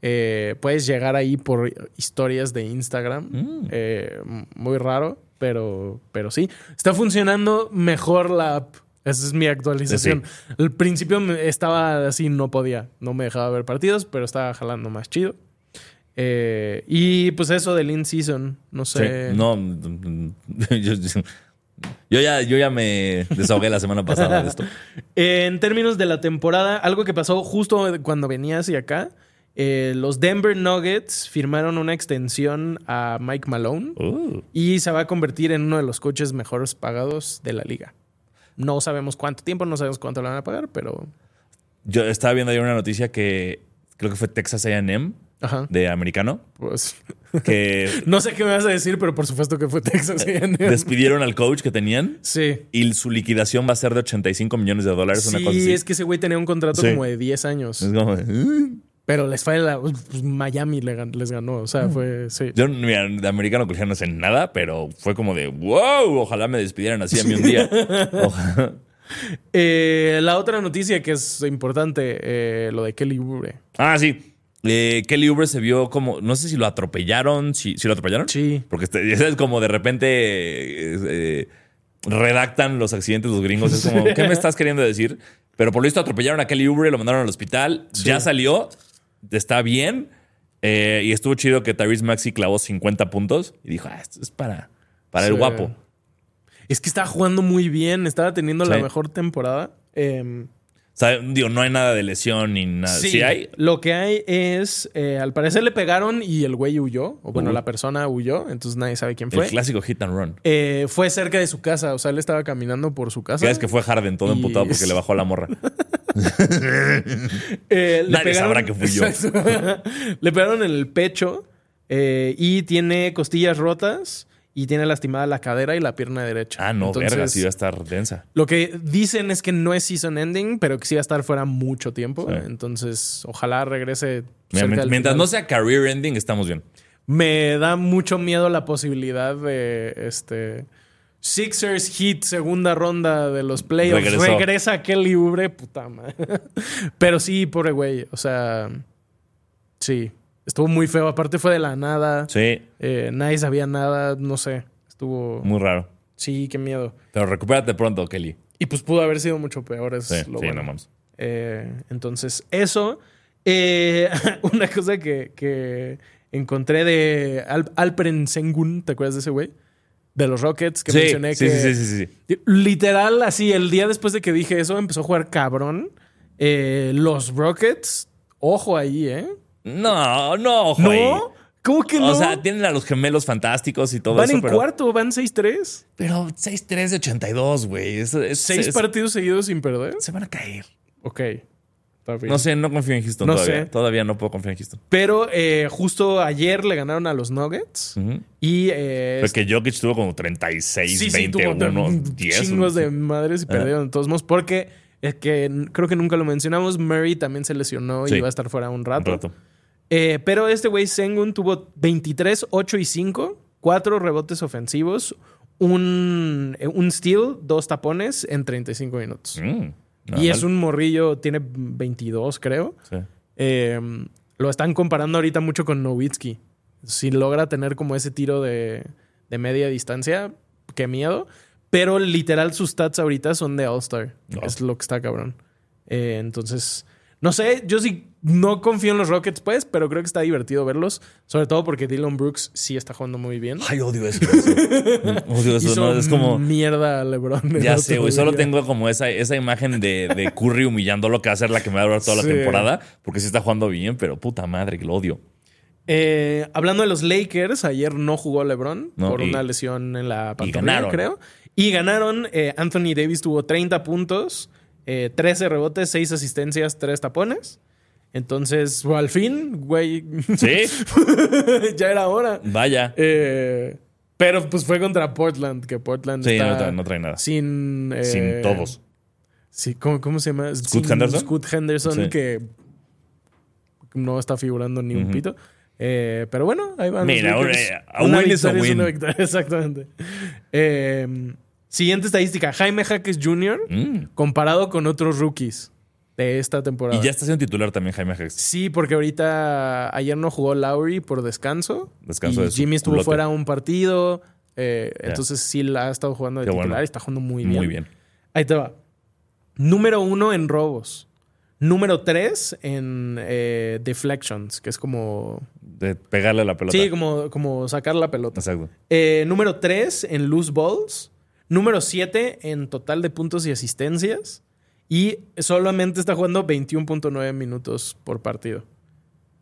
eh, puedes llegar ahí por historias de Instagram. Mm. Eh, muy raro, pero, pero sí. Está funcionando mejor la app. Esa es mi actualización. Al principio estaba así, no podía. No me dejaba ver partidos, pero estaba jalando más chido. Eh, y pues eso del in-season, no Sí. sé. No, yo, yo ya, yo ya me desahogué la semana pasada de esto. En términos de la temporada, algo que pasó justo cuando venía hacia acá, eh, los Denver Nuggets firmaron una extensión a Mike Malone Uh. y se va a convertir en uno de los coaches mejores pagados de la liga. No sabemos cuánto tiempo, no sabemos cuánto le van a pagar, pero... Yo estaba viendo ayer una noticia que creo que fue Texas AM de americano, Pues que no sé qué me vas a decir, pero por supuesto que fue Texas. A&M. despidieron al coach que tenían Sí. y su liquidación va a ser de 85 millones de dólares, una cosa Sí, así. es que ese güey tenía un contrato Sí. como de 10 años. Es como. Pero les fue la, pues, Miami les ganó. O sea, fue. Sí. Yo, mira, de americano colegial no sé nada, pero fue como de, wow, ojalá me despidieran así a mí un día. Ojalá. Eh, la otra noticia que es importante, eh, lo de Kelly Oubre. Ah, sí. Eh, Kelly Oubre se vio como, no sé si lo atropellaron, si, ¿sí lo atropellaron. Sí. Porque este- sabes, como de repente eh, eh, redactan los accidentes los gringos. Es como, ¿qué me estás queriendo decir? Pero por lo visto atropellaron a Kelly Oubre, lo mandaron al hospital, ya salió, está bien. eh, y estuvo chido que Tyrese Maxi clavó 50 puntos y dijo, ah, esto es para, para el guapo. Es que estaba jugando muy bien, estaba teniendo la mejor temporada. Eh, O sea, digo, no hay nada de lesión ni nada. Sí, hay. Lo que hay es, eh, al parecer le pegaron y el güey huyó, o bueno, Uy. la persona huyó, entonces nadie sabe quién El fue. clásico hit and run. Eh, fue cerca de su casa, o sea, él estaba caminando por su casa. Que es que fue Harden todo Y- emputado porque le bajó la morra. Eh, Nadie sabrá que fui yo. Le pegaron en el pecho eh, y tiene costillas rotas y tiene lastimada la cadera y la pierna derecha. Ah, no, Entonces, verga, sí va a estar densa. Lo que dicen es que no es season ending, pero que sí va a estar fuera mucho tiempo. Sí. Entonces, ojalá regrese. Mira, mientras final. no sea career ending, estamos bien. Me da mucho miedo la posibilidad de este. Sixers Heat, segunda ronda de los playoffs. Regresó. Regresa Kelly Oubre, puta madre. Pero sí, pobre güey. O sea, sí. Estuvo muy feo. Aparte fue de la nada. Sí, Eh, nadie sabía nada. No sé. Estuvo. muy raro. Sí, qué miedo. Pero recupérate pronto, Kelly. Y pues pudo haber sido mucho peor. Es Sí, lo sí, bueno. no mames. Eh, entonces, eso. Eh, una cosa que, que encontré de Al- Alperen Sengun, ¿te acuerdas de ese güey? De los Rockets, que Sí, mencioné sí, que. sí, sí, sí, sí. Literal, así, el día después de que dije eso, empezó a jugar cabrón. Eh, los Rockets, ojo ahí, ¿eh? No, no, ojo ahí. ¿No? ¿Cómo que no? O sea, tienen a los gemelos fantásticos y todo van eso, en pero, cuarto, van 6-3. pero 6-3 de 82, güey. Es- Seis es- partidos seguidos sin perder. Se van a caer. Ok. No sé, no confío en Houston No todavía. sé. Todavía no puedo confiar en Houston. Pero eh, justo ayer le ganaron a los Nuggets. Ujú. Y eh, Porque Jokic tuvo como 36, sí, sí, 21, tuvo 10. chingos de madres y Ajá. perdieron de todos modos. Porque es que n- creo que nunca lo mencionamos. Murray también se lesionó Sí. y va a estar fuera un un rato. rato. Eh, pero este güey Sengun tuvo 23, 8 y 5, 4 rebotes ofensivos, un, eh, un steal, dos tapones en 35 minutos. Mm, nada y es un morrillo, tiene 22 creo. Sí. Eh, lo están comparando ahorita mucho con Nowitzki. Si logra tener como ese tiro de, de media distancia, qué miedo. Pero literal sus stats ahorita son de All-Star. No. Es lo que está cabrón. Eh, entonces, no sé, yo sí no confío en los Rockets, pues, pero creo que está divertido verlos. Sobre todo porque Dylan Brooks sí está jugando muy bien. Ay, odio eso. odio eso. Hizo No, es como. mierda LeBron. Ya sé, güey. Solo tengo como esa, esa imagen de, de Curry humillando lo que va a ser la que me va a durar toda Sí. la temporada. Porque sí está jugando bien, pero puta madre, que lo odio. Eh, hablando de los Lakers, ayer no jugó LeBron No, por y- una lesión en la pantorrilla, creo. Y ganaron. eh, Anthony Davis tuvo 30 puntos, eh, 13 rebotes, 6 asistencias, 3 tapones. Entonces, al fin, güey, Sí, ya era hora. vaya. Eh, pero pues fue contra Portland, que Portland Sí, está no trae- no trae nada. Sin, eh, Sin todos. Sí, ¿cómo, cómo se llama? ¿Scoot Sin Henderson? Scoot Henderson, Sí. que no está figurando ni un Ujú. pito. Eh, pero bueno, ahí van. Mira, eh, a win is a win. exactamente. Eh, siguiente estadística: Jaime Jaques Jr. Mm. comparado con otros rookies de esta temporada. Y ya está siendo titular también Jaime Jax. Sí, porque ahorita ayer no jugó Lowry por descanso. Descanso y de Jimmy estuvo culote. fuera un partido. eh, Entonces sí la ha estado jugando de Qué titular bueno. y está jugando muy bien. Muy bien. Ahí te va. Número uno en robos. Número tres en eh, deflections, que es como. De pegarle la pelota. Sí, como, como sacar la pelota. Exacto. Eh, número tres en loose balls. Número siete en total de puntos y asistencias. Y solamente está jugando 21.9 minutos por partido.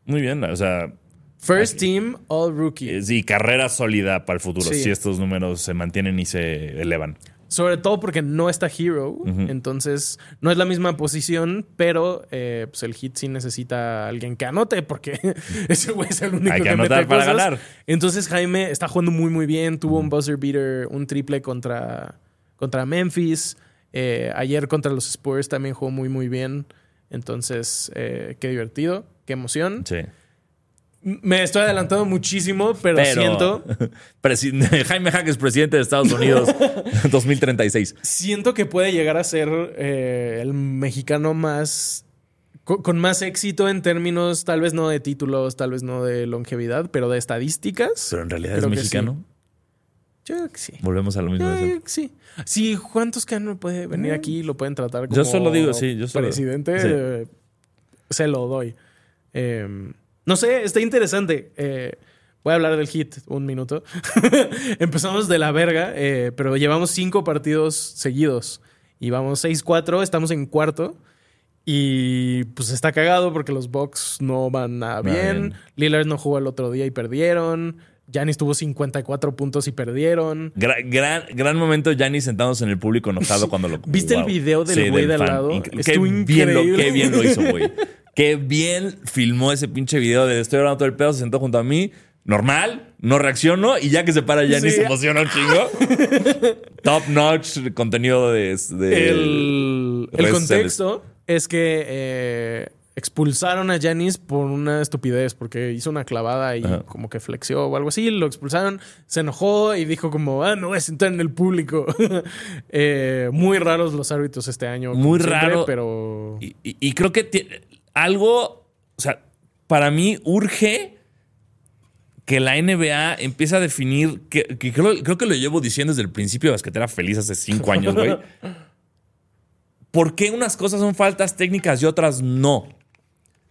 Muy bien. O sea, First team all rookie. eh, sí, carrera sólida para el futuro. Sí. Si estos números se mantienen y se elevan. Sobre todo porque no está Hero. Entonces, no es la misma posición, pero eh, pues el hit sí necesita a alguien que anote, porque ese güey es el único Hay que que, mete anotar para cosas. ganar. Entonces, Jaime está jugando muy, muy bien. Tuvo un buzzer beater, un triple contra, contra Memphis. Eh, ayer contra los Spurs también jugó muy, muy bien. Entonces, eh, qué divertido, qué emoción. Sí. Me estoy adelantando muchísimo, pero, siento. Jaime Jaques, presidente de Estados Unidos 2036. Siento que puede llegar a ser eh, el mexicano más. co- Con, más éxito en términos, tal vez no de títulos, tal vez no de longevidad, pero de estadísticas. Pero en realidad es mexicano. Yo creo que sí. Volvemos a lo mismo. Yo creo que sí. Sí, Juan Toscano puede venir aquí, lo pueden tratar como Yo solo digo, sí, yo solo- presidente. sí. eh, se lo doy. Eh, no sé, está interesante. Eh, voy a hablar del hit un minuto. Empezamos de la verga, eh, pero llevamos cinco partidos seguidos. Y vamos 6-4, estamos en cuarto. Y pues está cagado porque los Bucks no van nada bien. bien. Lillard no jugó el otro día y perdieron. Giannis tuvo 54 puntos y perdieron. Gra- gran, gran momento, Gianni sentándose en el público enojado cuando lo. ¿Viste el video del güey de al lado? Inc- Qué bien, lo, qué bien lo hizo, güey. Qué bien filmó ese pinche video de estoy hablando todo el pedo, se sentó junto a mí. Normal, no reacciono y ya que se para Giannis Sí. se emociona un chingo. Top notch contenido de, de el, el contexto es que eh, expulsaron a Janis por una estupidez, porque hizo una clavada y Ajá. como que flexió o algo así. Lo expulsaron, se enojó y dijo como, ah, no voy a sentar en el público. Eh, muy raros los árbitros este año. Muy siempre, raro. Pero... Y, y- y creo que algo, o sea, para mí urge que la NBA empiece a definir, que, que creo, creo que lo llevo diciendo desde el principio de Basquetera Feliz hace cinco años, güey. ¿Por qué unas cosas son faltas técnicas y otras no?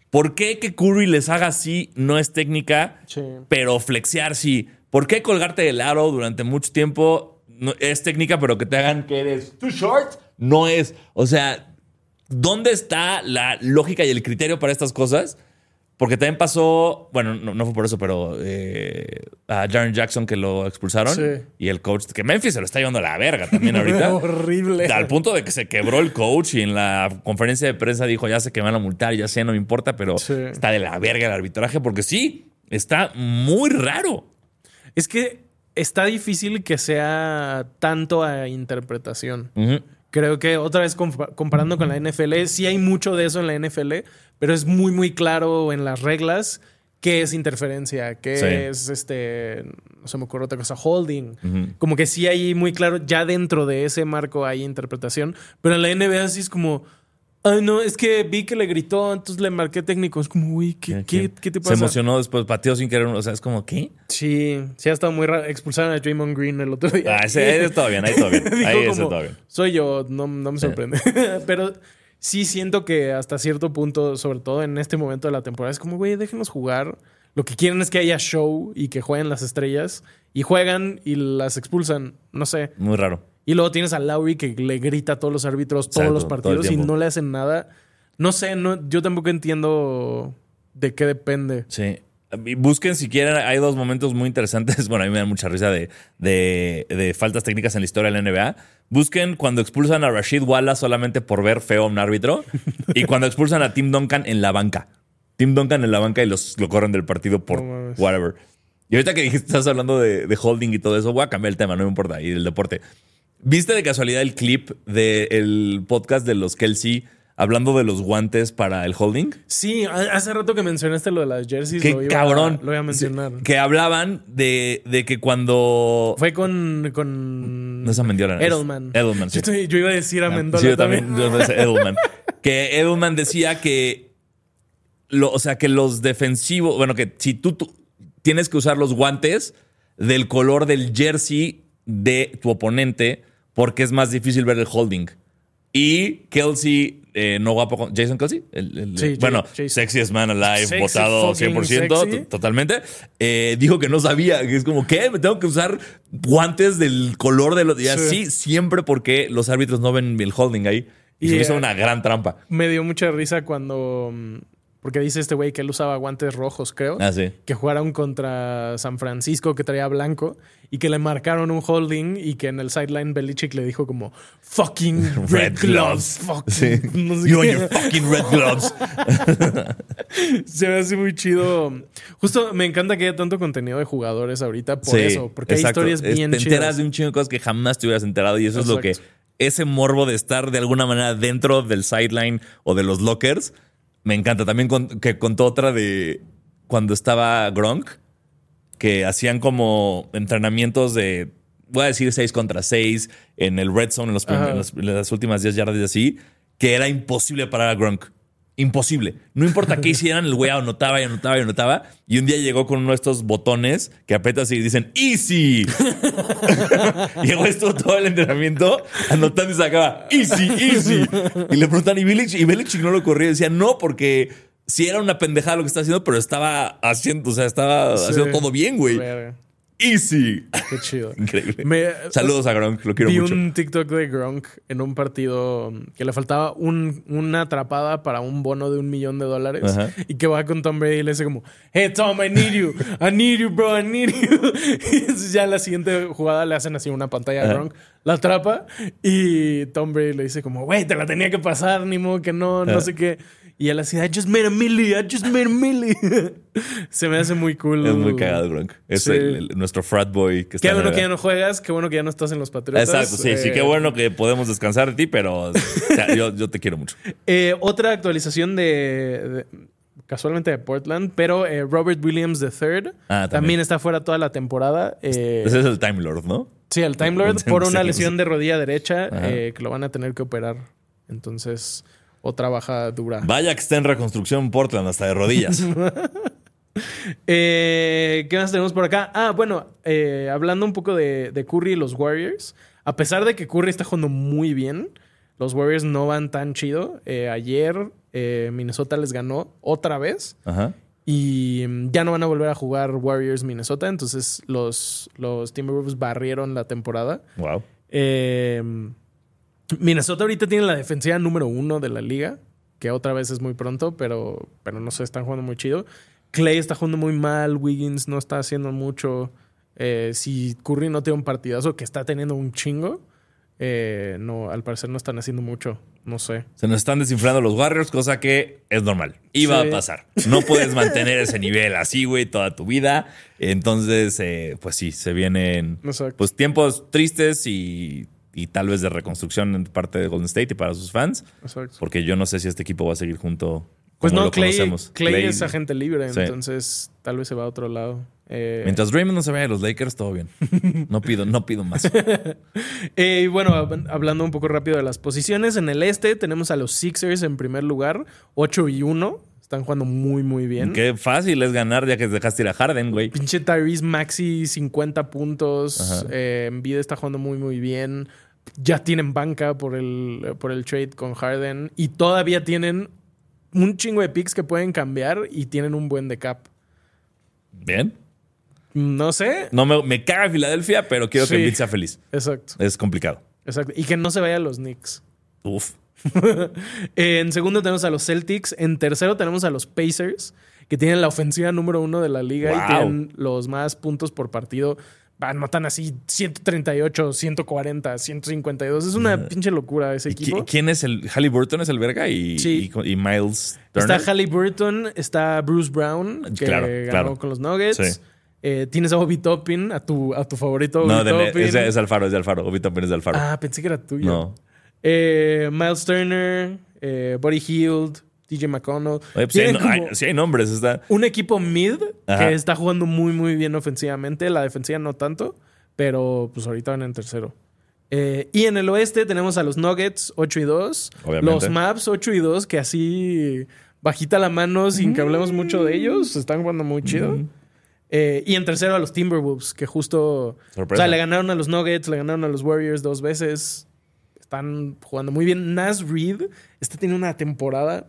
¿Por qué que Curry les haga así no es técnica, Sí. pero flexear sí? ¿Por qué colgarte del aro durante mucho tiempo no- es técnica, pero que te hagan que eres too short? No es. O sea, ¿dónde está la lógica y el criterio para estas cosas? Porque también pasó, bueno, no, no fue por eso, pero eh, a Jaren Jackson que lo expulsaron Sí. y el coach, que Memphis se lo está llevando a la verga también ahorita. Horrible. Al punto de que se quebró el coach y en la conferencia de prensa dijo, ya sé que me van a multar, ya sé, no me importa, pero Sí. está de la verga el arbitraje porque sí, está muy raro. Es que está difícil que sea tanto a interpretación. Creo que otra vez compa- comparando con la NFL, sí hay mucho de eso en la NFL, pero es muy, muy claro en las reglas qué es interferencia, qué Sí. es este, no se me ocurre otra cosa, holding. Como que sí hay muy claro, ya dentro de ese marco hay interpretación, pero en la NBA sí es como, ay no, es que vi que le gritó, entonces le marqué técnico. Es como, uy, ¿qué, qué, qué te pasa? Se emocionó después, pateó sin querer, o sea, es como, ¿qué? Sí, sí ha estado muy raro. Expulsaron a Draymond Green el otro día. Ah, ese, todo bien, ahí todo bien. Ahí como, todo bien. Soy yo, no, no me sorprende. Pero sí siento que hasta cierto punto, sobre todo en este momento de la temporada, es como, güey, déjenos jugar. Lo que quieren es que haya show y que jueguen las estrellas. Y juegan y las expulsan. No sé. Muy raro. Y luego tienes a Lowry que le grita a todos los árbitros todos Exacto, los todo partidos y no le hacen nada. No sé, no, yo tampoco entiendo de qué depende. Sí. Busquen si quieren, hay dos momentos muy interesantes. Bueno, a mí me da mucha risa de, de- de faltas técnicas en la historia de la NBA. Busquen cuando expulsan a Rashid Wallace solamente por ver feo a un árbitro y cuando expulsan a Tim Duncan en la banca. Tim Duncan en la banca y los, lo corren del partido por No whatever. Y ahorita que dijiste, estás hablando de, de holding y todo eso, voy a cambiar el tema, no me importa, y del deporte. ¿Viste de casualidad el clip del podcast de los Kelsey hablando de los guantes para el holding? Sí, ha- hace rato que mencionaste lo de las jerseys. Qué lo iba- cabrón. Lo voy a mencionar. Que hablaban de, de que cuando. Fue con. con No es a Mendiola. Edelman. Edelman, Yo, sí. yo iba a decir a Ah, Mendola sí, yo también. también. yo Edelman. que Edelman decía que. Lo, o sea, que los defensivos. Bueno, que si tú, tú tienes que usar los guantes del color del jersey de tu oponente, porque es más difícil ver el holding. Y Kelsey, eh, no guapo con. Jason Kelsey. El- el- Sí, bueno, Jason. sexiest man alive, Sexy votado fucking 100%, sexy. t- totalmente. Eh, dijo que no sabía, que es como, ¿qué? Me tengo que usar guantes del color de los. Y así siempre porque los árbitros no ven el holding ahí. Y, Y, se hizo eh, una gran trampa. Me dio mucha risa cuando. Porque dice este güey que él usaba guantes rojos, creo. Ah, sí. Que jugaron contra San Francisco, que traía blanco, y que le marcaron un holding y que en el sideline Belichick le dijo como fucking red, Red gloves. Fucking, Sí. no sé You and your fucking red gloves. Se me hace muy chido. Justo me encanta que haya tanto contenido de jugadores ahorita por Sí, eso, porque exacto. hay historias bien Te enteras chidas. de un chingo de cosas que jamás te hubieras enterado y eso es lo que. Ese morbo de estar de alguna manera dentro del sideline o de los lockers me encanta. También con- que contó otra de cuando estaba Gronk, que hacían como entrenamientos de, voy a decir 6 contra 6 en el red zone los en los- en las últimas 10 yardas y así, que era imposible parar a Gronk. Imposible. No importa qué hicieran, el güey anotaba y anotaba y anotaba. Y un día llegó con uno de estos botones que apretas y dicen ¡Easy! güey estuvo todo el entrenamiento anotando y sacaba ¡Easy! ¡Easy! Y le preguntan, ¿y Belichick? Y Belichick no lo corría. Y decía, no, porque sí era una pendejada lo que está haciendo, pero estaba haciendo, o sea, estaba Sí. haciendo todo bien, güey. ¡Easy! Qué chido. Increíble. Me- Saludos a Gronk, lo quiero Vi mucho. un TikTok de Gronk en un partido que le faltaba un- una atrapada para un bono de un millón de dólares Ajá. y que va con Tom Brady y le dice como, hey Tom, I need you, I need you, bro, I need you. Y ya en la siguiente jugada le hacen así una pantalla a Ajá. Gronk, la atrapa y Tom Brady le dice como, güey, te la tenía que pasar, ni modo que no, no sé qué. Y él así, I just made a milli, I just made a milli. Se me hace muy cool. Es muy cagado, Gronk. Es Sí. el- el- nuestro frat boy que está Qué en bueno que ya no juegas, qué bueno que ya no estás en los Patriotas. Exacto, sí, sí, Eh, qué bueno que podemos descansar de ti, pero o sea, yo, yo te quiero mucho. Eh, otra actualización de, de- casualmente de Portland, pero eh, Robert Williams III Ah, también. también. está fuera toda la temporada. Eh, Ese es el Time Lord, ¿no? sí, el Time Lord por una lesión de rodilla derecha eh, que lo van a tener que operar. Entonces, otra baja dura. Vaya que está en reconstrucción Portland hasta de rodillas. Eh, ¿Qué más tenemos por acá? Ah, bueno, eh, hablando un poco de, de Curry y los Warriors. A pesar de que Curry está jugando muy bien, los Warriors no van tan chido. Eh, ayer eh, Minnesota les ganó otra vez. Ajá. Y mm, ya no van a volver a jugar Warriors Minnesota. Entonces los, los Timberwolves barrieron la temporada. Wow. Eh, Minnesota ahorita tiene la defensiva número uno de la liga. Que otra vez es muy pronto, pero, pero no sé, están jugando muy chido. Clay está jugando muy mal. Wiggins no está haciendo mucho. Eh, si Curry no tiene un partidazo que está teniendo un chingo, eh, no, al parecer no están haciendo mucho. No sé. Se nos están desinflando los Warriors, cosa que es normal. Iba Sí. a pasar. No puedes mantener ese nivel así, güey, toda tu vida. Entonces, eh, pues sí, se vienen Exacto. pues tiempos tristes y, y tal vez de reconstrucción en parte de Golden State y para sus fans. Exacto. Porque yo no sé si este equipo va a seguir junto. Pues no, lo Clay, conocemos. Clay es agente libre, Sí. entonces tal vez se va a otro lado. Eh, Mientras Draymond no se vaya a los Lakers, todo bien. No pido, no pido más. Eh, y bueno, hab- hablando un poco rápido de las posiciones, en el este tenemos a los Sixers en primer lugar, 8 y 1. Están jugando muy, muy bien. Qué fácil es ganar ya que dejaste ir a Harden, güey. Pinche Tyrese Maxi, 50 puntos. Eh, Embiid está jugando muy, muy bien. Ya tienen banca por el, por el trade con Harden. Y todavía tienen un chingo de picks que pueden cambiar y tienen un buen de cap. Bien. No sé. No me, me caga Filadelfia, pero quiero Sí. que Embiid sea feliz. Exacto, Es complicado. exacto. Y que no se vaya a los Knicks. Uf. En segundo tenemos a los Celtics. En tercero tenemos a los Pacers, que tienen la ofensiva número uno de la liga Wow. y tienen los más puntos por partido. Van, matan así 138, 140, 152. Es una pinche locura ese ¿Y equipo. qui- ¿Quién es el Halliburton? ¿Es el verga? Y, Sí. y, y Miles Turner. Está Halliburton, está Bruce Brown, que Claro, ganó claro. con los Nuggets. Sí. Eh, tienes a Obi Toppin, a tu, a tu favorito Obi no, de, Toppin. es, es Alfaro, es de Alfaro. Obi Toppin es de Alfaro. Ah, pensé que era tuyo. no. Eh, Miles Turner, eh, Buddy Hield, DJ McConnell. Oye, pues hay, nombres. Está. un equipo mid Ajá. que está jugando muy, muy bien ofensivamente. La defensiva no tanto, pero pues ahorita van en tercero. Eh, y en el oeste tenemos a los Nuggets 8 y 2. Obviamente. Los Maps 8 y 2, que así bajita la mano sin que hablemos mucho de ellos. Están jugando muy chido. Eh, y en tercero a los Timberwolves, que justo... Sorpresa. O sea, le ganaron a los Nuggets, le ganaron a los Warriors dos veces. Están jugando muy bien. Nas Reed está teniendo una temporada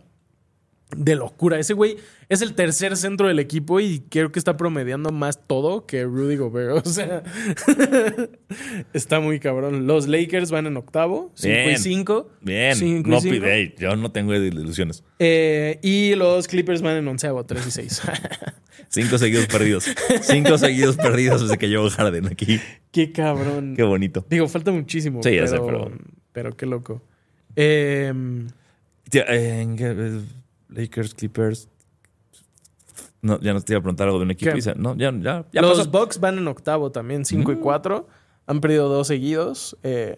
de locura. Ese güey es el tercer centro del equipo y creo que está promediando más todo que Rudy Gobert. O sea, está muy cabrón. Los Lakers van en octavo, 5 y Bien. 5. Bien. No pide, ey, yo no tengo ilusiones. Eh, y los Clippers van en onceavo, 3 y 6. Cinco seguidos perdidos. Cinco seguidos perdidos desde que llevo Harden aquí. qué cabrón. Qué bonito. Digo, falta muchísimo. Sí, ya pero, sé, pero- pero qué loco. Eh, Tía, eh, ¿en qué? Eh, Lakers, Clippers. No, ya no te iba a preguntar algo de un equipo. No, ya, ya, ya los pasó. Bucks van en octavo también, 5 y Mm. 4. Han perdido dos seguidos. Eh,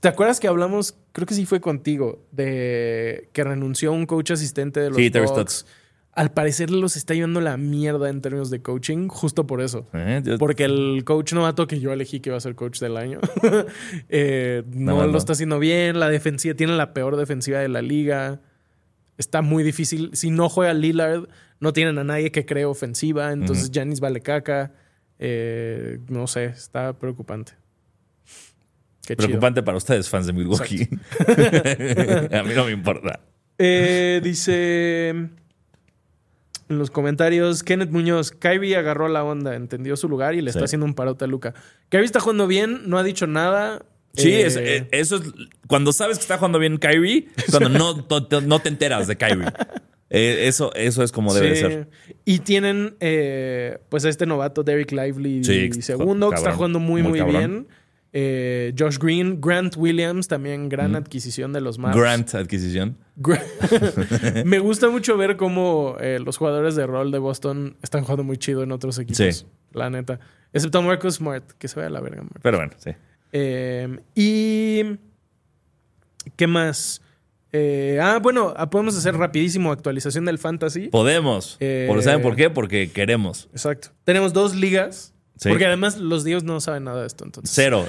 ¿Te acuerdas que hablamos, creo que sí fue contigo, de que renunció un coach asistente de los Sí, Bucks? Stotts. Al parecer los está llevando la mierda en términos de coaching, justo por eso. Eh, Porque el coach novato que yo elegí que iba a ser coach del año eh, no, No, lo está haciendo bien. La defensiva tiene la peor defensiva de la liga. Está muy difícil. Si no juega Lillard, no tienen a nadie que cree ofensiva. Entonces Janis vale caca. Eh, no sé, está preocupante. Qué chido. Preocupante para ustedes, fans de Milwaukee. a mí no me importa. Eh, dice en los comentarios, Kenneth Muñoz, Kyrie agarró la onda, entendió su lugar y le Sí. está haciendo un parote a Luca. Kyrie está jugando bien, no ha dicho nada. Sí, Eh, es- eh, eso es. Cuando sabes que está jugando bien Kyrie, cuando no, no, no te enteras de Kyrie. Eh, eso, eso es como debe de ser. Y tienen eh, pues a este novato Derek Lively Sí, segundo, que está jugando muy, Muy bien. eh, Josh Green, Grant Williams, también gran adquisición de los Mavs. Grant adquisición. Me gusta mucho ver cómo eh, los jugadores de rol de Boston están jugando muy chido en otros equipos. Sí. La neta. Excepto Marcus Smart, que se vaya a la verga. Marcus. Pero bueno, sí. Eh, y. ¿Qué más? Eh, ah, bueno, ah, podemos hacer rapidísimo actualización del fantasy. Podemos. Eh, ¿Saben por qué? Porque queremos. Exacto. Tenemos dos ligas. Sí. Porque además los dios no saben nada de esto. Entonces. Cero.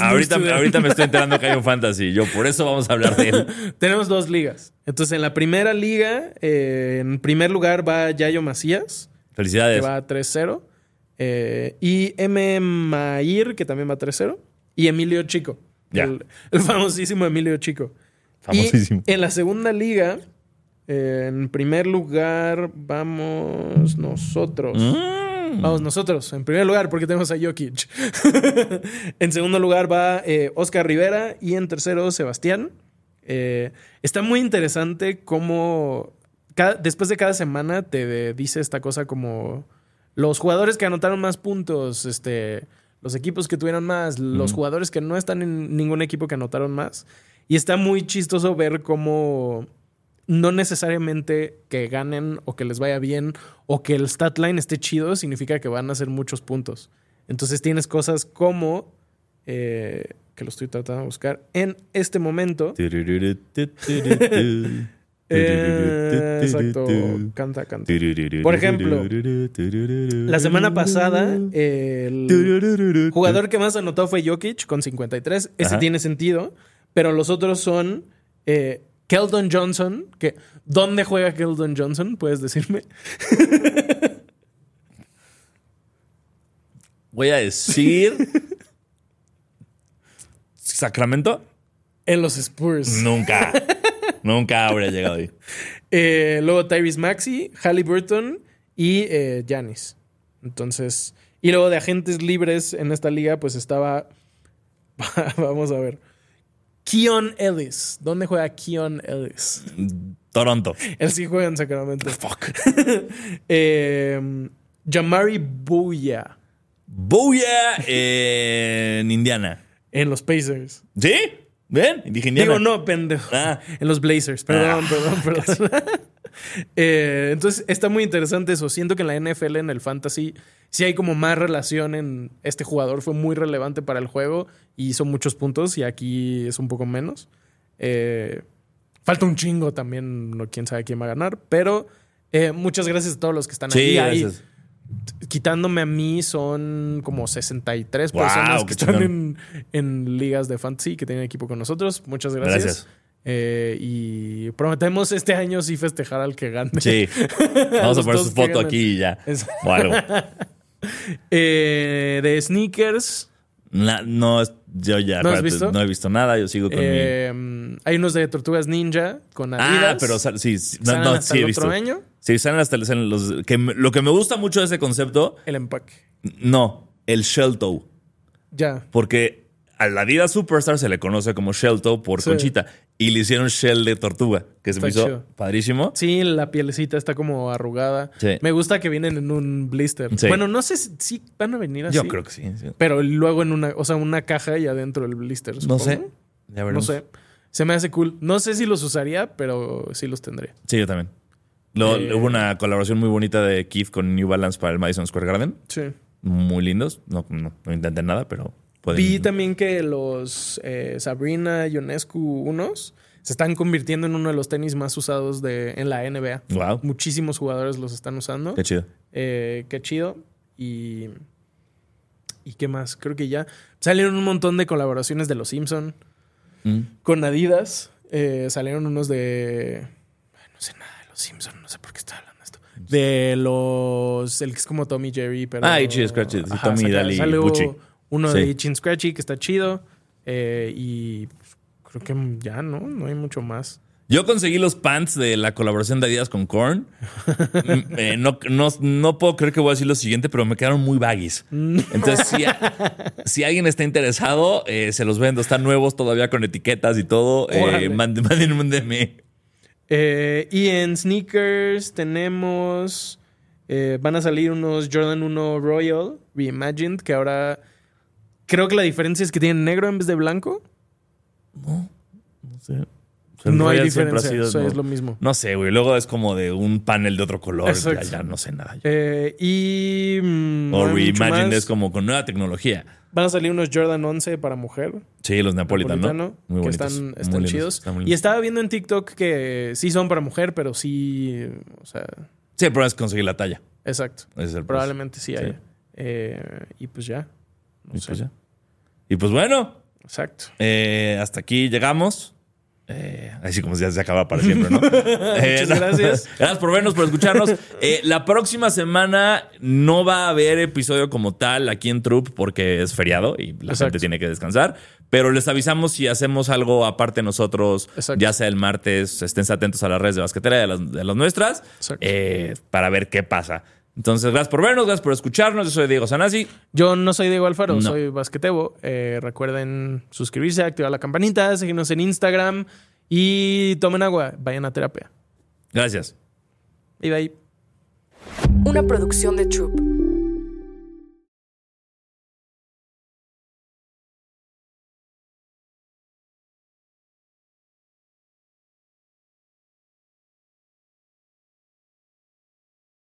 Ahorita, ahorita me estoy enterando que hay un fantasy. Yo por eso vamos a hablar de él. Tenemos dos ligas. Entonces, en la primera liga, eh, en primer lugar va Yayo Macías, que Felicidades. va 3-0. eh, y M. Mair, que también va 3-0. Y Emilio Chico. El, el famosísimo Emilio Chico. Famosísimo. Y en la segunda liga, eh, en primer lugar, vamos nosotros. Mm. Vamos nosotros, en primer lugar, porque tenemos a Jokic. en segundo lugar va eh, Oscar Rivera y en tercero Sebastián. Eh, está muy interesante cómo cada- después de cada semana te dice esta cosa como los jugadores que anotaron más puntos, este, los equipos que tuvieron más, los jugadores que no están en ningún equipo que anotaron más. Y está muy chistoso ver cómo no necesariamente que ganen o que les vaya bien o que el stat line esté chido significa que van a hacer muchos puntos. Entonces tienes cosas como eh, que lo estoy tratando de buscar en este momento. Eh, exacto, canta, canta. Por ejemplo, La semana pasada el jugador que más anotó fue Jokic con 53. Ese Ajá. tiene sentido, pero los otros son eh, Keldon Johnson, que ¿dónde juega Keldon Johnson? ¿Puedes decirme? Voy a decir. ¿Sacramento? En los Spurs. Nunca. Nunca habría llegado ahí. Eh, luego Tyrese Maxey, Halliburton y eh, Giannis. Entonces, y luego de agentes libres en esta liga, pues estaba. Vamos a ver. Keon Ellis. ¿Dónde juega Keon Ellis? Toronto. Él sí juega en Sacramento. Fuck. eh, Jamari Bouya Booyah en Indiana. en los Pacers. ¿Sí? ¿Ven? Dije Indiana. Digo, no, pendejo. Ah. En los Blazers. Perdón, Ah. perdón, perdón. Eh, entonces, está muy interesante eso. Siento que en la NFL, en el fantasy, sí hay como más relación en este jugador. Fue muy relevante para el juego y hizo muchos puntos y aquí es un poco menos. Eh, falta un chingo también, no quién sabe quién va a ganar, pero eh, muchas gracias a todos los que están Sí, ahí. Ahí, gracias. Quitándome a mí son como 63 Wow, personas que están en, en ligas de fantasy que tienen equipo con nosotros. Muchas gracias. Gracias. Eh, y prometemos este año sí festejar al que gane. Sí. Vamos a poner su foto aquí y ya. Es- O algo. Eh, de sneakers. Na- no, yo ya ¿No has espérate, visto? no he visto nada. Yo sigo con mi. eh, hay unos de Tortugas Ninja con Adidas. Ah, pero sí, sí, no, no, hasta sí he visto. otro año. Sí, salen hasta los. Que lo que me gusta mucho de ese concepto, El empaque. no, el shell toe. Ya. Porque a la Adidas Superstar se le conoce como shell toe por Sí. conchita. Y le hicieron shell de tortuga, que se me hizo chido. padrísimo. Sí, la pielecita está como arrugada. Sí. Me gusta que vienen en un blister. Sí. Bueno, no sé si, si van a venir así. Yo creo que sí. sí. Pero luego en una, o sea, una caja y adentro el blister. No supongo. sé. Ya No sé. Se me hace cool. No sé si los usaría, pero sí los tendré. Sí, yo también. Lo- Eh. Hubo una colaboración muy bonita de Keith con New Balance para el Madison Square Garden. Sí. Muy lindos. No, no, no intenté nada, pero pueden. Vi también que los eh, Sabrina Ionescu unos se están convirtiendo en uno de los tenis más usados de, en la NBA. Wow. Muchísimos jugadores los están usando. Qué chido. Eh, qué chido. Y. ¿Y qué más? Creo que ya. Salieron un montón de colaboraciones de los Simpson Mm. con Adidas. Eh, salieron unos de. No sé nada de los Simpson. No sé por qué estoy hablando de esto. De los. El que es como Tommy Jerry, pero. Ah, Itchy Scratchy, sí, Tommy, saca- Daly, Uno de. Itchy Scratchy que está chido. Eh, y creo que ya, ¿no? No hay mucho más. Yo conseguí los pants de la colaboración de Adidas con Korn. Eh, no, no, no puedo creer que voy a decir lo siguiente, pero me quedaron muy baggies. Entonces, si, si alguien está interesado, eh, se los vendo. Están nuevos todavía con etiquetas y todo. Eh, mándenme y en sneakers tenemos. van a salir unos Jordan 1 Royal Reimagined que ahora. Creo que la diferencia es que tienen negro en vez de blanco. No sé. O sea, el No hay diferencia. sido- o sea, no- es lo mismo. No sé, güey. Luego es como de un panel de otro color. Ya, ya no sé nada. Eh, y. mm, no o hay Reimagine más. es como con nueva tecnología. Van a salir unos Jordan 11 para mujer. Sí, los Napolitan, ¿no? Muy que bonitos. están, Muy están lindos, chidos. están muy y estaba viendo en TikTok que sí son para mujer, pero sí. O sea, Sí, el problema es conseguir la talla. exacto. Ese es el problema. Probablemente sí Sí. haya. Eh, y pues ya. Y pues ya. Y pues bueno, Exacto. eh, hasta aquí llegamos. Eh, así como ya se acaba para siempre, ¿no? Eh, Muchas gracias. Gracias por vernos, por escucharnos. Eh, la próxima semana no va a haber episodio como tal aquí en Troop porque es feriado y la Exacto. gente tiene que descansar. Pero les avisamos si hacemos algo aparte nosotros, Exacto. ya sea el martes. Estén atentos a las redes de basquetera de las, de las nuestras para ver qué pasa. Entonces, gracias por vernos, gracias por escucharnos. Yo soy Diego Sanasi. Yo no soy Diego Alfaro, No. soy Basquetebo. Eh, recuerden suscribirse, activar la campanita, seguirnos en Instagram y tomen agua, vayan a terapia. Gracias. Y bye. Una producción de Troop.